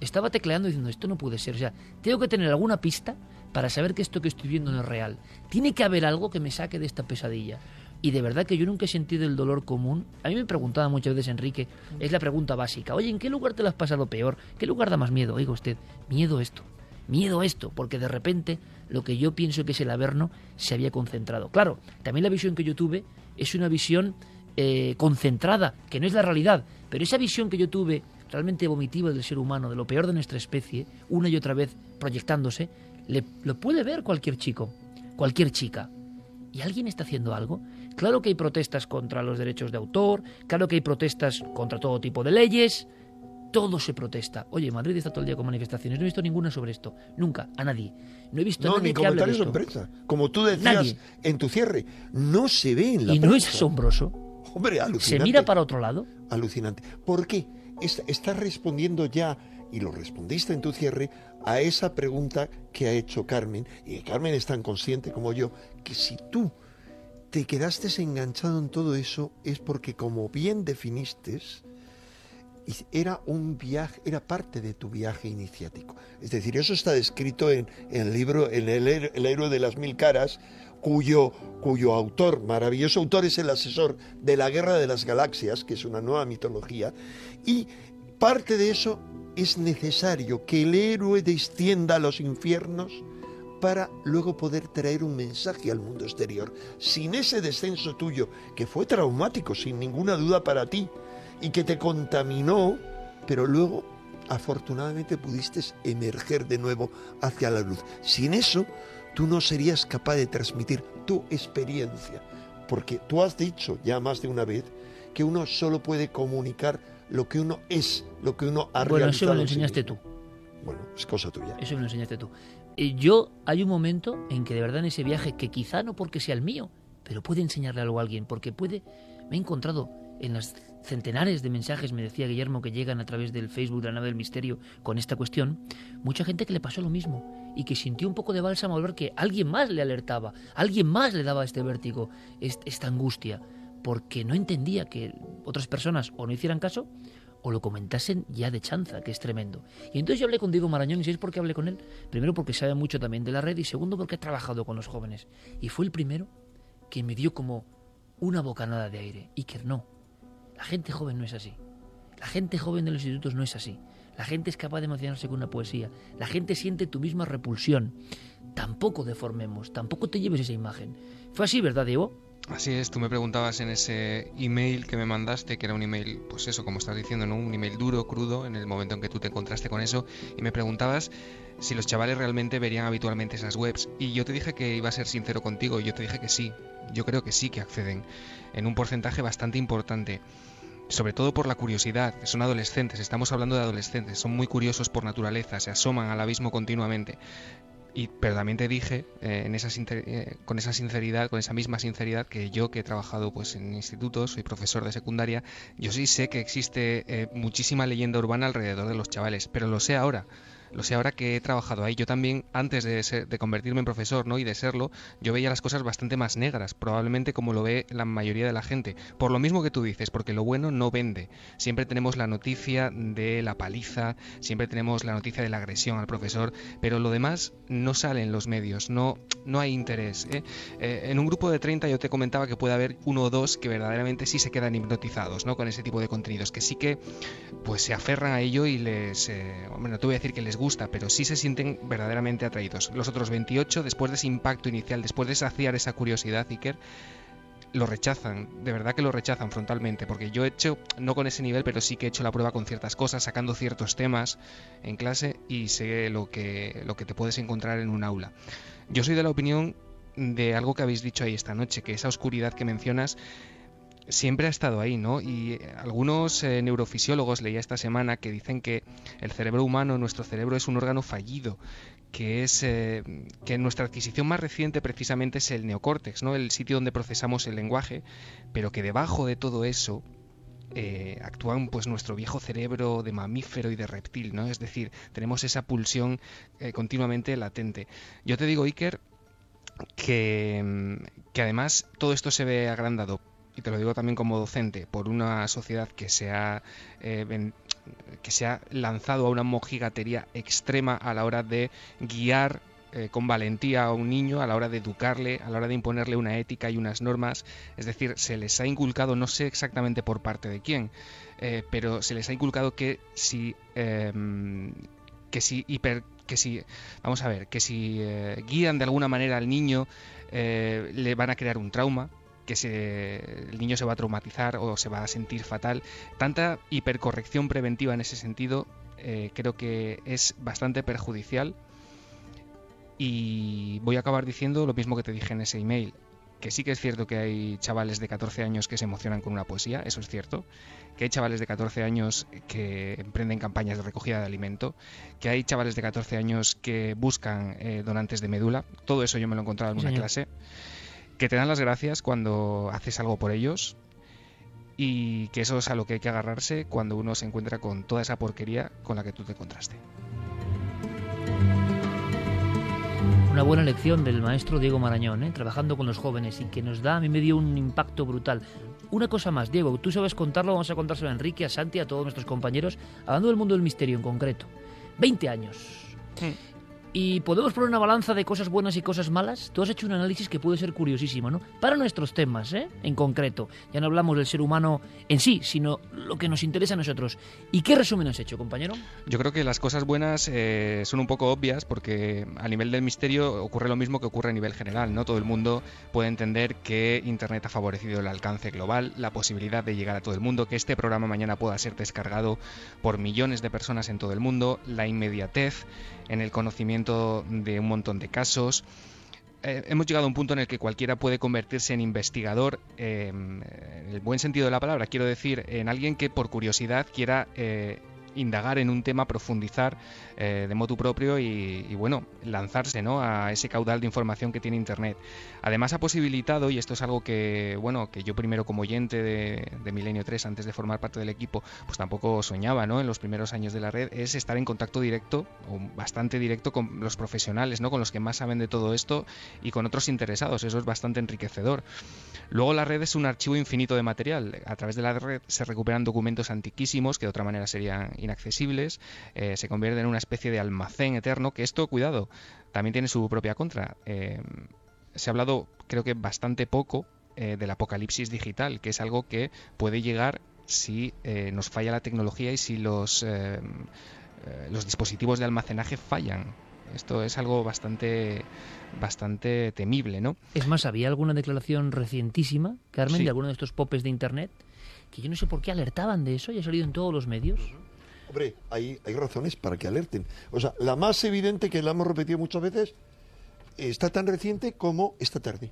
S1: estaba tecleando diciendo, esto no puede ser. O sea, tengo que tener alguna pista para saber que esto que estoy viendo no es real. Tiene que haber algo que me saque de esta pesadilla. Y de verdad que yo nunca he sentido el dolor común. A mí me preguntaba muchas veces Enrique, es la pregunta básica, oye, ¿en qué lugar te lo has pasado peor? ¿Qué lugar da más miedo? Oiga usted, miedo esto, miedo esto, porque de repente lo que yo pienso que es el Averno se había concentrado. Claro, también la visión que yo tuve es una visión eh, concentrada, que no es la realidad, pero esa visión que yo tuve realmente vomitiva del ser humano, de lo peor de nuestra especie, una y otra vez proyectándose, le- lo puede ver cualquier chico, cualquier chica. ¿Y alguien está haciendo algo? Claro que hay protestas contra los derechos de autor, claro que hay protestas contra todo tipo de leyes, todo se protesta. Oye, Madrid está todo el día con manifestaciones, no he visto ninguna sobre esto, nunca, a nadie. No he visto a
S4: No,
S1: nadie
S4: ni comentarios en prensa. Como tú decías
S1: Nadie.
S4: en tu cierre, no se ve en la
S1: Y no es asombroso.
S4: Hombre,
S1: Se
S4: alucinante.
S1: mira para otro lado.
S4: Alucinante. ¿Por qué? Es- Estás respondiendo ya, y lo respondiste en tu cierre, a esa pregunta que ha hecho Carmen, y Carmen es tan consciente como yo, que si tú te quedaste enganchado en todo eso es porque, como bien definiste, era un viaje, era parte de tu viaje iniciático. Es decir, eso está descrito en, en el libro, en el, el héroe de las mil caras, cuyo, cuyo autor, maravilloso autor, es el asesor de la Guerra de las Galaxias, que es una nueva mitología, y parte de eso es necesario que el héroe descienda a los infiernos para luego poder traer un mensaje al mundo exterior. Sin ese descenso tuyo, que fue traumático, sin ninguna duda para ti, y que te contaminó, pero luego afortunadamente pudiste emerger de nuevo hacia la luz. Sin eso, tú no serías capaz de transmitir tu experiencia, porque tú has dicho ya más de una vez que uno solo puede comunicar lo que uno es, lo que uno ha
S1: Bueno, eso
S4: realizado
S1: me lo
S4: en sí
S1: enseñaste tú.
S4: Bueno, es cosa tuya.
S1: Eso me lo enseñaste tú. Eh, yo, hay un momento en que de verdad en ese viaje, que quizá no porque sea el mío, pero puede enseñarle algo a alguien, porque puede, me he encontrado en las centenares de mensajes, me decía Guillermo, que llegan a través del Facebook de la nave del misterio con esta cuestión, mucha gente que le pasó lo mismo y que sintió un poco de bálsamo al ver que alguien más le alertaba, alguien más le daba este vértigo, est- esta angustia, porque no entendía que otras personas o no hicieran caso o lo comentasen ya de chanza, que es tremendo. Y entonces yo hablé con Diego Marañón, y ¿sabéis por qué hablé con él? Primero porque sabe mucho también de la red, y segundo porque ha trabajado con los jóvenes. Y fue el primero que me dio como una bocanada de aire. Y que no, la gente joven no es así. La gente joven de los institutos no es así. La gente es capaz de emocionarse con una poesía. La gente siente tu misma repulsión. Tampoco deformemos, tampoco te lleves esa imagen. Fue así, ¿verdad, Diego?
S11: Así es, tú me preguntabas en ese email que me mandaste, que era un email, pues eso, como estás diciendo, ¿no? Un email duro, crudo, en el momento en que tú te encontraste con eso, y me preguntabas si los chavales realmente verían habitualmente esas webs. Y yo te dije que iba a ser sincero contigo, y yo te dije que sí, yo creo que sí que acceden, en un porcentaje bastante importante. Sobre todo por la curiosidad, son adolescentes, estamos hablando de adolescentes, son muy curiosos por naturaleza, se asoman al abismo continuamente. Y, pero también te dije eh, en esa, eh, con esa sinceridad, con esa misma sinceridad, que yo que he trabajado pues en institutos, soy profesor de secundaria, yo sí sé que existe eh, muchísima leyenda urbana alrededor de los chavales, pero lo sé ahora. Lo sé ahora que he trabajado ahí. Yo también, antes de, ser- de convertirme en profesor ¿no? y de serlo, yo veía las cosas bastante más negras, probablemente como lo ve la mayoría de la gente. Por lo mismo que tú dices, porque lo bueno no vende. Siempre tenemos la noticia de la paliza, siempre tenemos la noticia de la agresión al profesor, pero lo demás no sale en los medios, no, no hay interés. ¿eh? Eh, en un grupo de 30 yo te comentaba que puede haber uno o dos que verdaderamente sí se quedan hipnotizados ¿no? con ese tipo de contenidos, que sí que pues se aferran a ello y les, eh, hombre, no te voy a decir que les gusta, pero sí se sienten verdaderamente atraídos. Los otros 28, después de ese impacto inicial, después de saciar esa curiosidad, Iker, lo rechazan, de verdad que lo rechazan frontalmente, porque yo he hecho, no con ese nivel, pero sí que he hecho la prueba con ciertas cosas, sacando ciertos temas en clase y sé lo que, lo que te puedes encontrar en un aula. Yo soy de la opinión de algo que habéis dicho ahí esta noche, que esa oscuridad que mencionas siempre ha estado ahí, ¿no? Y eh, algunos eh, neurofisiólogos leía esta semana que dicen que el cerebro humano, nuestro cerebro es un órgano fallido, que es eh, que nuestra adquisición más reciente precisamente es el neocórtex, ¿no? El sitio donde procesamos el lenguaje, pero que debajo de todo eso eh, actúan pues nuestro viejo cerebro de mamífero y de reptil, ¿no? Es decir, tenemos esa pulsión continuamente latente. Yo te digo, Iker, que, mm, que además todo esto se ve agrandado, y te lo digo también como docente, por una sociedad que se ha, eh, que se ha lanzado a una mojigatería extrema a la hora de guiar eh, con valentía a un niño, a la hora de educarle, a la hora de imponerle una ética y unas normas. Es decir, se les ha inculcado, no sé exactamente por parte de quién, eh, pero se les ha inculcado que si em, que si hiper que si vamos a ver que si guían de alguna manera al niño le van a crear un trauma que se, el niño se va a traumatizar o se va a sentir fatal. Tanta hipercorrección preventiva en ese sentido eh, creo que es bastante perjudicial. Y voy a acabar diciendo lo mismo que te dije en ese email que sí que es cierto que hay chavales de 14 años que se emocionan con una poesía, eso es cierto, que hay chavales de 14 años que emprenden campañas de recogida de alimento, que hay chavales de 14 años que buscan eh, donantes de médula, todo eso yo me lo he encontrado en una clase, que te dan las gracias cuando haces algo por ellos y que eso es a lo que hay que agarrarse cuando uno se encuentra con toda esa porquería con la que tú te encontraste.
S1: Una buena lección del maestro Diego Marañón, ¿eh? trabajando con los jóvenes y que nos da, a mí me dio un impacto brutal. Una cosa más, Diego, tú sabes contarlo, vamos a contárselo a Enrique, a Santi, a todos nuestros compañeros, hablando del mundo del misterio en concreto. 20 años. Y podemos poner una balanza de cosas buenas y cosas malas. Tú has hecho un análisis que puede ser curiosísimo, ¿no? Para nuestros temas, ¿eh? En concreto. Ya no hablamos del ser humano en sí, sino lo que nos interesa a nosotros. ¿Y qué resumen has hecho, compañero?
S11: Yo creo que las cosas buenas eh, son un poco obvias porque a nivel del misterio ocurre lo mismo que ocurre a nivel general, ¿no? Todo el mundo puede entender que Internet ha favorecido el alcance global, la posibilidad de llegar a todo el mundo, que este programa mañana pueda ser descargado por millones de personas en todo el mundo, la inmediatez en el conocimiento de un montón de casos. Eh, hemos llegado a un punto en el que cualquiera puede convertirse en investigador, eh, en el buen sentido de la palabra, quiero decir, en alguien que por curiosidad quiera eh, indagar en un tema, profundizar eh, de motu propio y, bueno, lanzarse ¿no? a ese caudal de información que tiene Internet. Además ha posibilitado, y esto es algo que, bueno, que yo primero como oyente de, de Milenio 3, antes de formar parte del equipo, pues tampoco soñaba ¿no? en los primeros años de la red, es estar en contacto directo, o bastante directo con los profesionales, ¿no? con los que más saben de todo esto y con otros interesados. Eso es bastante enriquecedor. Luego la red es un archivo infinito de material. A través de la red se recuperan documentos antiquísimos que de otra manera serían inaccesibles, eh, se convierten en una especie de almacén eterno, que esto, cuidado, también tiene su propia contra. Eh, se ha hablado, creo que bastante poco, eh, del apocalipsis digital, que es algo que puede llegar si eh, nos falla la tecnología y si los, eh, los dispositivos de almacenaje fallan. Esto es algo bastante, bastante temible, ¿no?
S1: Es más, había alguna declaración recientísima, Carmen,
S11: Sí.
S1: de alguno de estos popes de Internet, que yo no sé por qué alertaban de eso y ha salido en todos los medios.
S4: Hombre, hay, razones para que alerten. O sea, la más evidente, que la hemos repetido muchas veces, está tan reciente como esta tarde.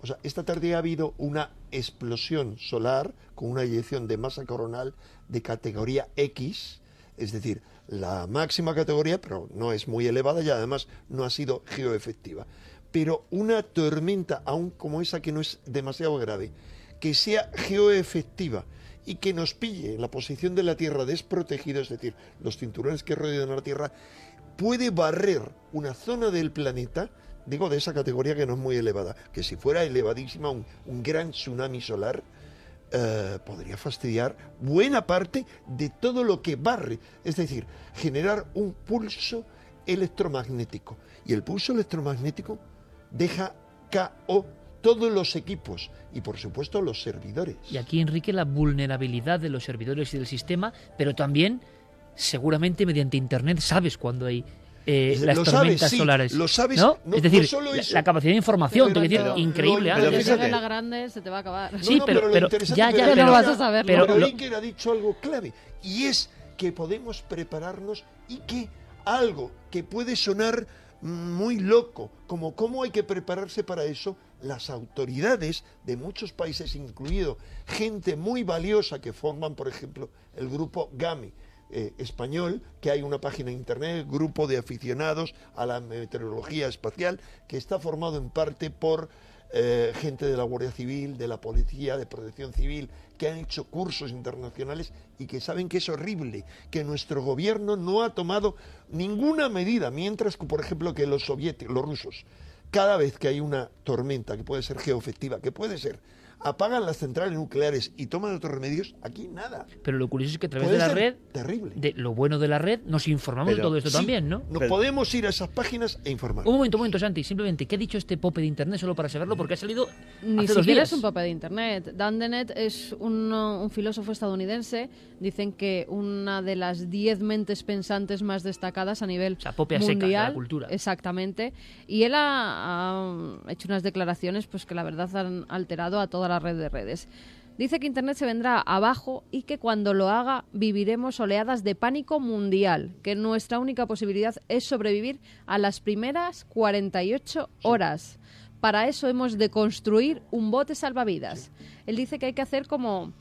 S4: O sea, esta tarde ha habido una explosión solar con una eyección de masa coronal de categoría X, es decir, la máxima categoría, pero no es muy elevada y además no ha sido geoefectiva. Pero una tormenta, aún como esa que no es demasiado grave, que sea geoefectiva y que nos pille en la posición de la Tierra desprotegido, es decir, los cinturones que rodean la Tierra, puede barrer una zona del planeta, digo de esa categoría que no es muy elevada, que si fuera elevadísima, un, un gran tsunami solar, eh, podría fastidiar buena parte de todo lo que barre, es decir, generar un pulso electromagnético. Y el pulso electromagnético deja KO todos los equipos y por supuesto los servidores.
S1: Y aquí, Enrique, la vulnerabilidad de los servidores y del sistema, pero también, seguramente mediante Internet, sabes cuando hay eh, las
S4: Lo
S1: tormentas
S4: sabes, sí,
S1: solares.
S4: lo sabes,
S1: ¿no?
S4: no-
S1: es decir,
S4: no solo
S1: la,
S4: eso.
S1: la capacidad de información,
S4: Pero
S1: te decir, increíble.
S4: lo-
S1: Ángel.
S4: pero
S3: la grande se te va a acabar.
S1: Sí,
S4: No, no,
S1: pero- pero-
S4: interesante-
S1: ya, ya,
S4: pero-
S1: pero-
S3: no vas a saberlo.
S1: pero
S4: Pero
S1: lo-
S4: Iker ha dicho algo clave y es que podemos prepararnos y que algo que puede sonar muy loco, como cómo hay que prepararse para eso, las autoridades de muchos países, incluido gente muy valiosa que forman, por ejemplo, el grupo GAMI, eh, español, que hay una página de internet, grupo de aficionados a la meteorología espacial, que está formado en parte por eh, gente de la Guardia Civil, de la Policía, de Protección Civil, que han hecho cursos internacionales y que saben que es horrible, que nuestro gobierno no ha tomado ninguna medida, mientras que, por ejemplo, que los soviéticos, los rusos, cada vez que hay una tormenta, que puede ser geoefectiva, que puede ser, apagan las centrales nucleares y toman otros remedios, aquí nada.
S1: Pero lo curioso es que a través
S4: Puede
S1: de la red,
S4: terrible.
S1: de lo bueno de la red, nos informamos de
S5: Pero-
S1: todo esto
S4: Sí,
S1: también, ¿no?
S4: Nos
S5: Pero-
S4: podemos ir a esas páginas e informar.
S1: Un momento, un momento, Santi. Simplemente, ¿qué ha dicho este pope de internet solo para saberlo? Porque ha salido
S3: Ni
S1: hace dos días.
S3: es un papel de internet. Dan Dennett es un, un filósofo estadounidense. Dicen que una de las diez mentes pensantes más destacadas a nivel
S1: O sea, pope a secas de la
S3: mundial.
S1: cultura.
S3: Exactamente. Y él ha, ha, hecho unas declaraciones pues que la verdad han alterado a toda la red de redes. Dice que Internet se vendrá abajo y que cuando lo haga viviremos oleadas de pánico mundial, que nuestra única posibilidad es sobrevivir a las primeras 48 horas. Para eso hemos de construir un bote salvavidas. Él dice que hay que hacer como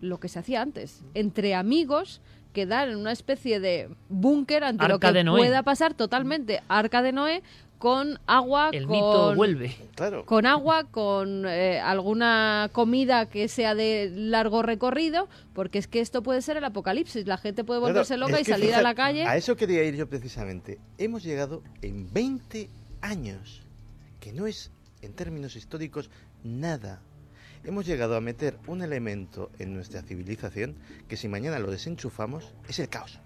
S3: lo que se hacía antes, entre amigos, quedar en una especie de búnker ante lo
S1: Arca
S3: que
S1: de Noé.
S3: pueda pasar totalmente, arca de Noé, con agua,
S1: El
S3: con,
S1: mito vuelve.
S5: Claro.
S3: con agua, con eh, alguna comida que sea de largo recorrido, porque es que esto puede ser el apocalipsis. La gente puede
S5: Claro,
S3: volverse loca y salir a la calle.
S5: A eso quería ir yo precisamente. Hemos llegado en 20 años, que no es en términos históricos nada. Hemos llegado a meter un elemento en nuestra civilización que si mañana lo desenchufamos es el caos.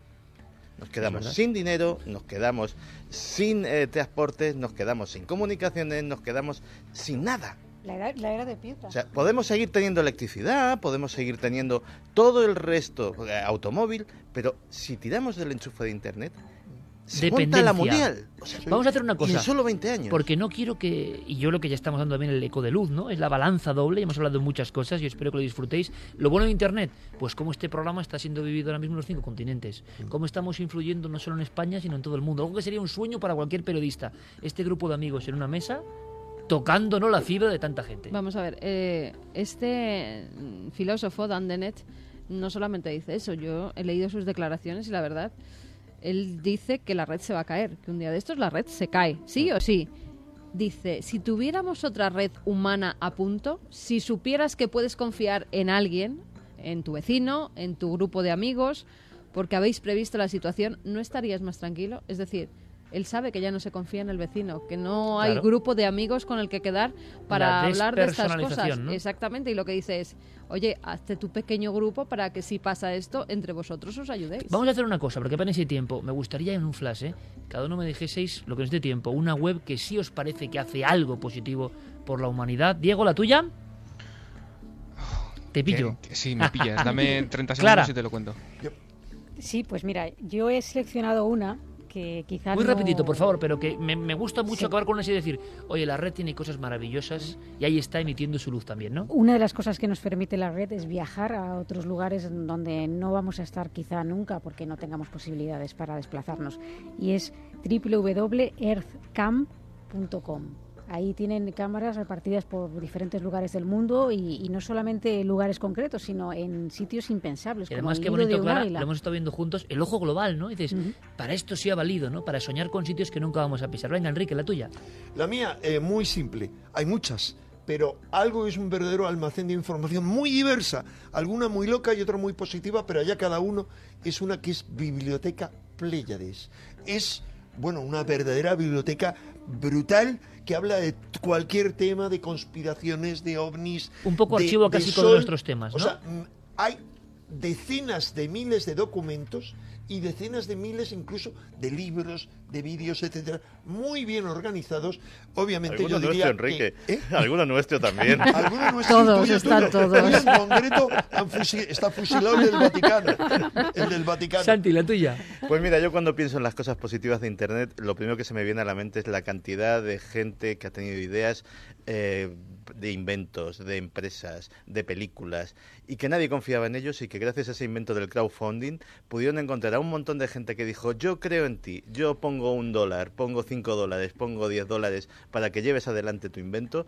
S5: Nos quedamos sin dinero, nos quedamos sin eh, transportes, nos quedamos sin comunicaciones, nos quedamos sin nada.
S9: La era, la era de piedra.
S5: O sea, podemos seguir teniendo electricidad, podemos seguir teniendo todo el resto, eh, automóvil, pero si tiramos del enchufe de internet, se monta la
S1: Dependencia.
S5: mundial. O sea,
S1: Vamos a hacer una
S5: y
S1: cosa.
S5: en solo 20 años.
S1: Porque no quiero que, y yo lo que ya estamos dando también el eco de luz, ¿no? Es la balanza doble, y hemos hablado de muchas cosas y espero que lo disfrutéis. Lo bueno de Internet, pues cómo este programa está siendo vivido ahora mismo en los cinco continentes, cómo estamos influyendo no solo en España, sino en todo el mundo. Algo que sería un sueño para cualquier periodista. Este grupo de amigos en una mesa, tocándonos la fibra de tanta gente.
S3: Vamos a ver, eh, este mm, filósofo, Dan Dennett, no solamente dice eso, yo he leído sus declaraciones y la verdad, él dice que la red se va a caer, que un día de estos la red se cae, sí o sí. Dice, si tuviéramos otra red humana a punto, si supieras que puedes confiar en alguien, en tu vecino, en tu grupo de amigos, porque habéis previsto la situación, ¿no estarías más tranquilo? Es decir, él sabe que ya no se confía en el vecino, que no hay
S1: Claro.
S3: grupo de amigos con el que quedar para
S1: La
S3: hablar de estas cosas. Exactamente, y lo que dice es, oye, hazte tu pequeño grupo para que si pasa esto, entre vosotros os ayudéis.
S1: Vamos a hacer una cosa, porque apenas hay tiempo. Me gustaría en un flash, ¿eh? Cada uno me dijeseis lo que nos dé tiempo. Una web que sí os parece que hace algo positivo por la humanidad. Diego, ¿la tuya? Te pillo.
S11: Que- que sí, me pillas. Dame 30 segundos
S1: Clara.
S11: y te lo cuento.
S9: Sí, pues mira, yo he seleccionado una que quizás
S1: Muy
S9: no-
S1: rapidito, por favor, pero que me, me gusta mucho acabar con una y decir, oye, la red tiene cosas maravillosas y ahí está emitiendo su luz también, ¿no?
S9: Una de las cosas que nos permite la red es viajar a otros lugares donde no vamos a estar quizá nunca porque no tengamos posibilidades para desplazarnos. Y es www.earthcam.com. Ahí tienen cámaras repartidas por diferentes lugares del mundo y, y no solamente lugares concretos, sino en sitios impensables.
S1: Y
S9: como
S1: además,
S9: el
S1: qué
S9: de
S1: bonito, Clara,
S9: águila.
S1: lo hemos estado viendo juntos, el ojo global, ¿no? Y dices, para esto sí ha valido, ¿no? Para soñar con sitios que nunca vamos a pisar. Venga, Enrique, la tuya.
S4: La mía, eh, muy simple. Hay muchas, pero algo es un verdadero almacén de información muy diversa. Alguna muy loca y otra muy positiva, pero allá cada uno es una que es Biblioteca Pléyades. Es bueno, una verdadera biblioteca brutal que habla de cualquier tema, de conspiraciones, de ovnis.
S1: Un poco
S4: de-
S1: archivo
S4: del
S1: casi con nuestros temas,
S4: O sea, hay decenas de miles de documentos y decenas de miles incluso de libros, de vídeos, etcétera, muy bien organizados. Obviamente
S5: Alguno
S4: yo diría
S5: nuestro, Enrique.
S4: que- ¿eh?
S5: Alguno nuestro también.
S4: Alguno nuestro,
S3: Todos,
S4: tuyo,
S3: están
S4: tuyo.
S3: todos.
S4: Tuyo En concreto está fusilado el del Vaticano. El del Vaticano.
S1: Santi, la tuya.
S5: Pues mira, yo cuando pienso en las cosas positivas de Internet, lo primero que se me viene a la mente es la cantidad de gente que ha tenido ideas eh, de inventos, de empresas, de películas, y que nadie confiaba en ellos y que gracias a ese invento del crowdfunding pudieron encontrar a un montón de gente que dijo, yo creo en ti, yo pongo un dólar, pongo cinco dólares, pongo diez dólares para que lleves adelante tu invento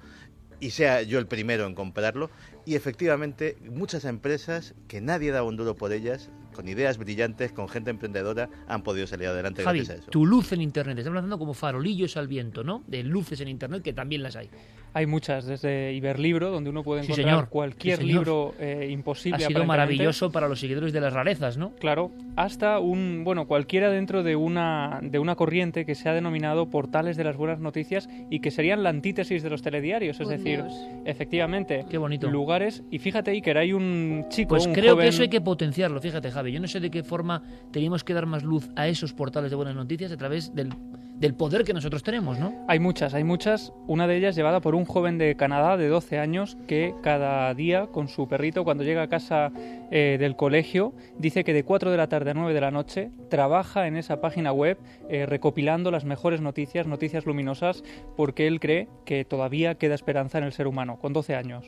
S5: y sea yo el primero en comprarlo. Y efectivamente, muchas empresas que nadie daba un duro por ellas, con ideas brillantes, con gente emprendedora, han podido salir adelante
S1: Javi,
S5: gracias a eso.
S1: tu luz en Internet. Estamos hablando como farolillos al viento, ¿no? De luces en Internet, que también las hay.
S10: Hay muchas, desde Iberlibro, donde uno puede
S1: Sí,
S10: encontrar
S1: señor.
S10: cualquier
S1: Sí, señor.
S10: libro eh, imposible.
S1: Ha sido maravilloso para los seguidores de las rarezas, ¿no?
S10: Claro, hasta un, bueno, cualquiera dentro de una, de una corriente que se ha denominado portales de las buenas noticias y que serían la antítesis de los telediarios, es
S3: Por
S10: decir,
S3: Dios.
S10: efectivamente,
S1: Qué bonito.
S10: lugares, y fíjate Iker, hay un chico,
S1: Pues
S10: un
S1: creo
S10: joven-
S1: que eso hay que potenciarlo, fíjate Javi. Yo no sé de qué forma teníamos que dar más luz a esos portales de buenas noticias a través del, del poder que nosotros tenemos, ¿no?
S10: Hay muchas, hay muchas. Una de ellas llevada por un joven de Canadá de 12 años que cada día con su perrito cuando llega a casa eh, del colegio dice que de 4 de la tarde a 9 de la noche trabaja en esa página web eh, recopilando las mejores noticias, noticias luminosas, porque él cree que todavía queda esperanza en el ser humano con 12 años.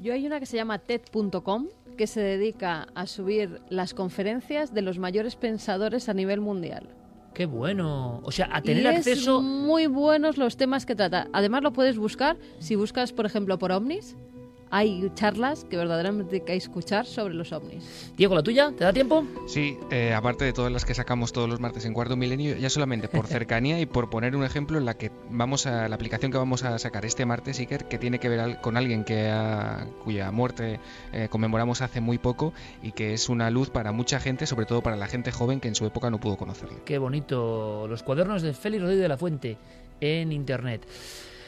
S3: Yo hay una que se llama TED.com que se dedica a subir las conferencias de los mayores pensadores a nivel mundial.
S1: Qué bueno. O sea, a tener
S3: y
S1: acceso...
S3: es muy buenos los temas que trata. Además lo puedes buscar si buscas, por ejemplo, por ovnis. Hay charlas que verdaderamente hay que escuchar sobre los ovnis.
S1: Diego, ¿la tuya? ¿Te da tiempo?
S11: Sí, eh, aparte de todas las que sacamos todos los martes en Cuarto Milenio, ya solamente por cercanía y por poner un ejemplo en la que vamos a la aplicación que vamos a sacar este martes, Iker, que tiene que ver al- con alguien que ha- cuya muerte eh, conmemoramos hace muy poco y que es una luz para mucha gente, sobre todo para la gente joven que en su época no pudo conocerle.
S1: Qué bonito. Los cuadernos de Félix Rodríguez de la Fuente en Internet.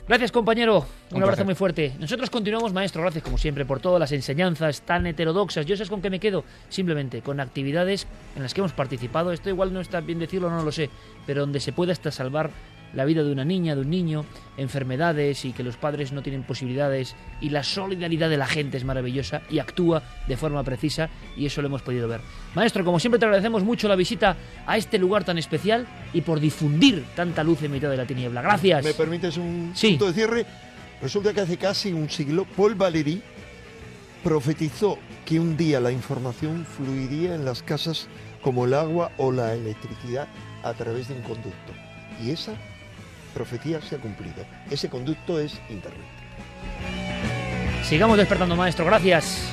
S1: Gracias, compañero. Un,
S11: Un
S1: abrazo muy fuerte. Nosotros continuamos, maestro. Gracias, como siempre, por todas las enseñanzas tan heterodoxas. Yo sé con qué me quedo. Simplemente con actividades en las que hemos participado. Esto igual no está bien decirlo, no lo sé. Pero donde se puede hasta salvar la vida de una niña, de un niño, enfermedades y que los padres no tienen posibilidades. Y la solidaridad de la gente es maravillosa y actúa de forma precisa. Y eso lo hemos podido ver. Maestro, como siempre, te agradecemos mucho la visita a este lugar tan especial y por difundir tanta luz en mitad de la tiniebla. Gracias.
S4: ¿Me permites un
S1: Sí.
S4: punto de cierre? Resulta que hace casi un siglo Paul Valéry profetizó que un día la información fluiría en las casas como el agua o la electricidad a través de un conducto. Y esa profecía se ha cumplido. Ese conducto es Internet.
S1: Sigamos despertando, maestro. Gracias.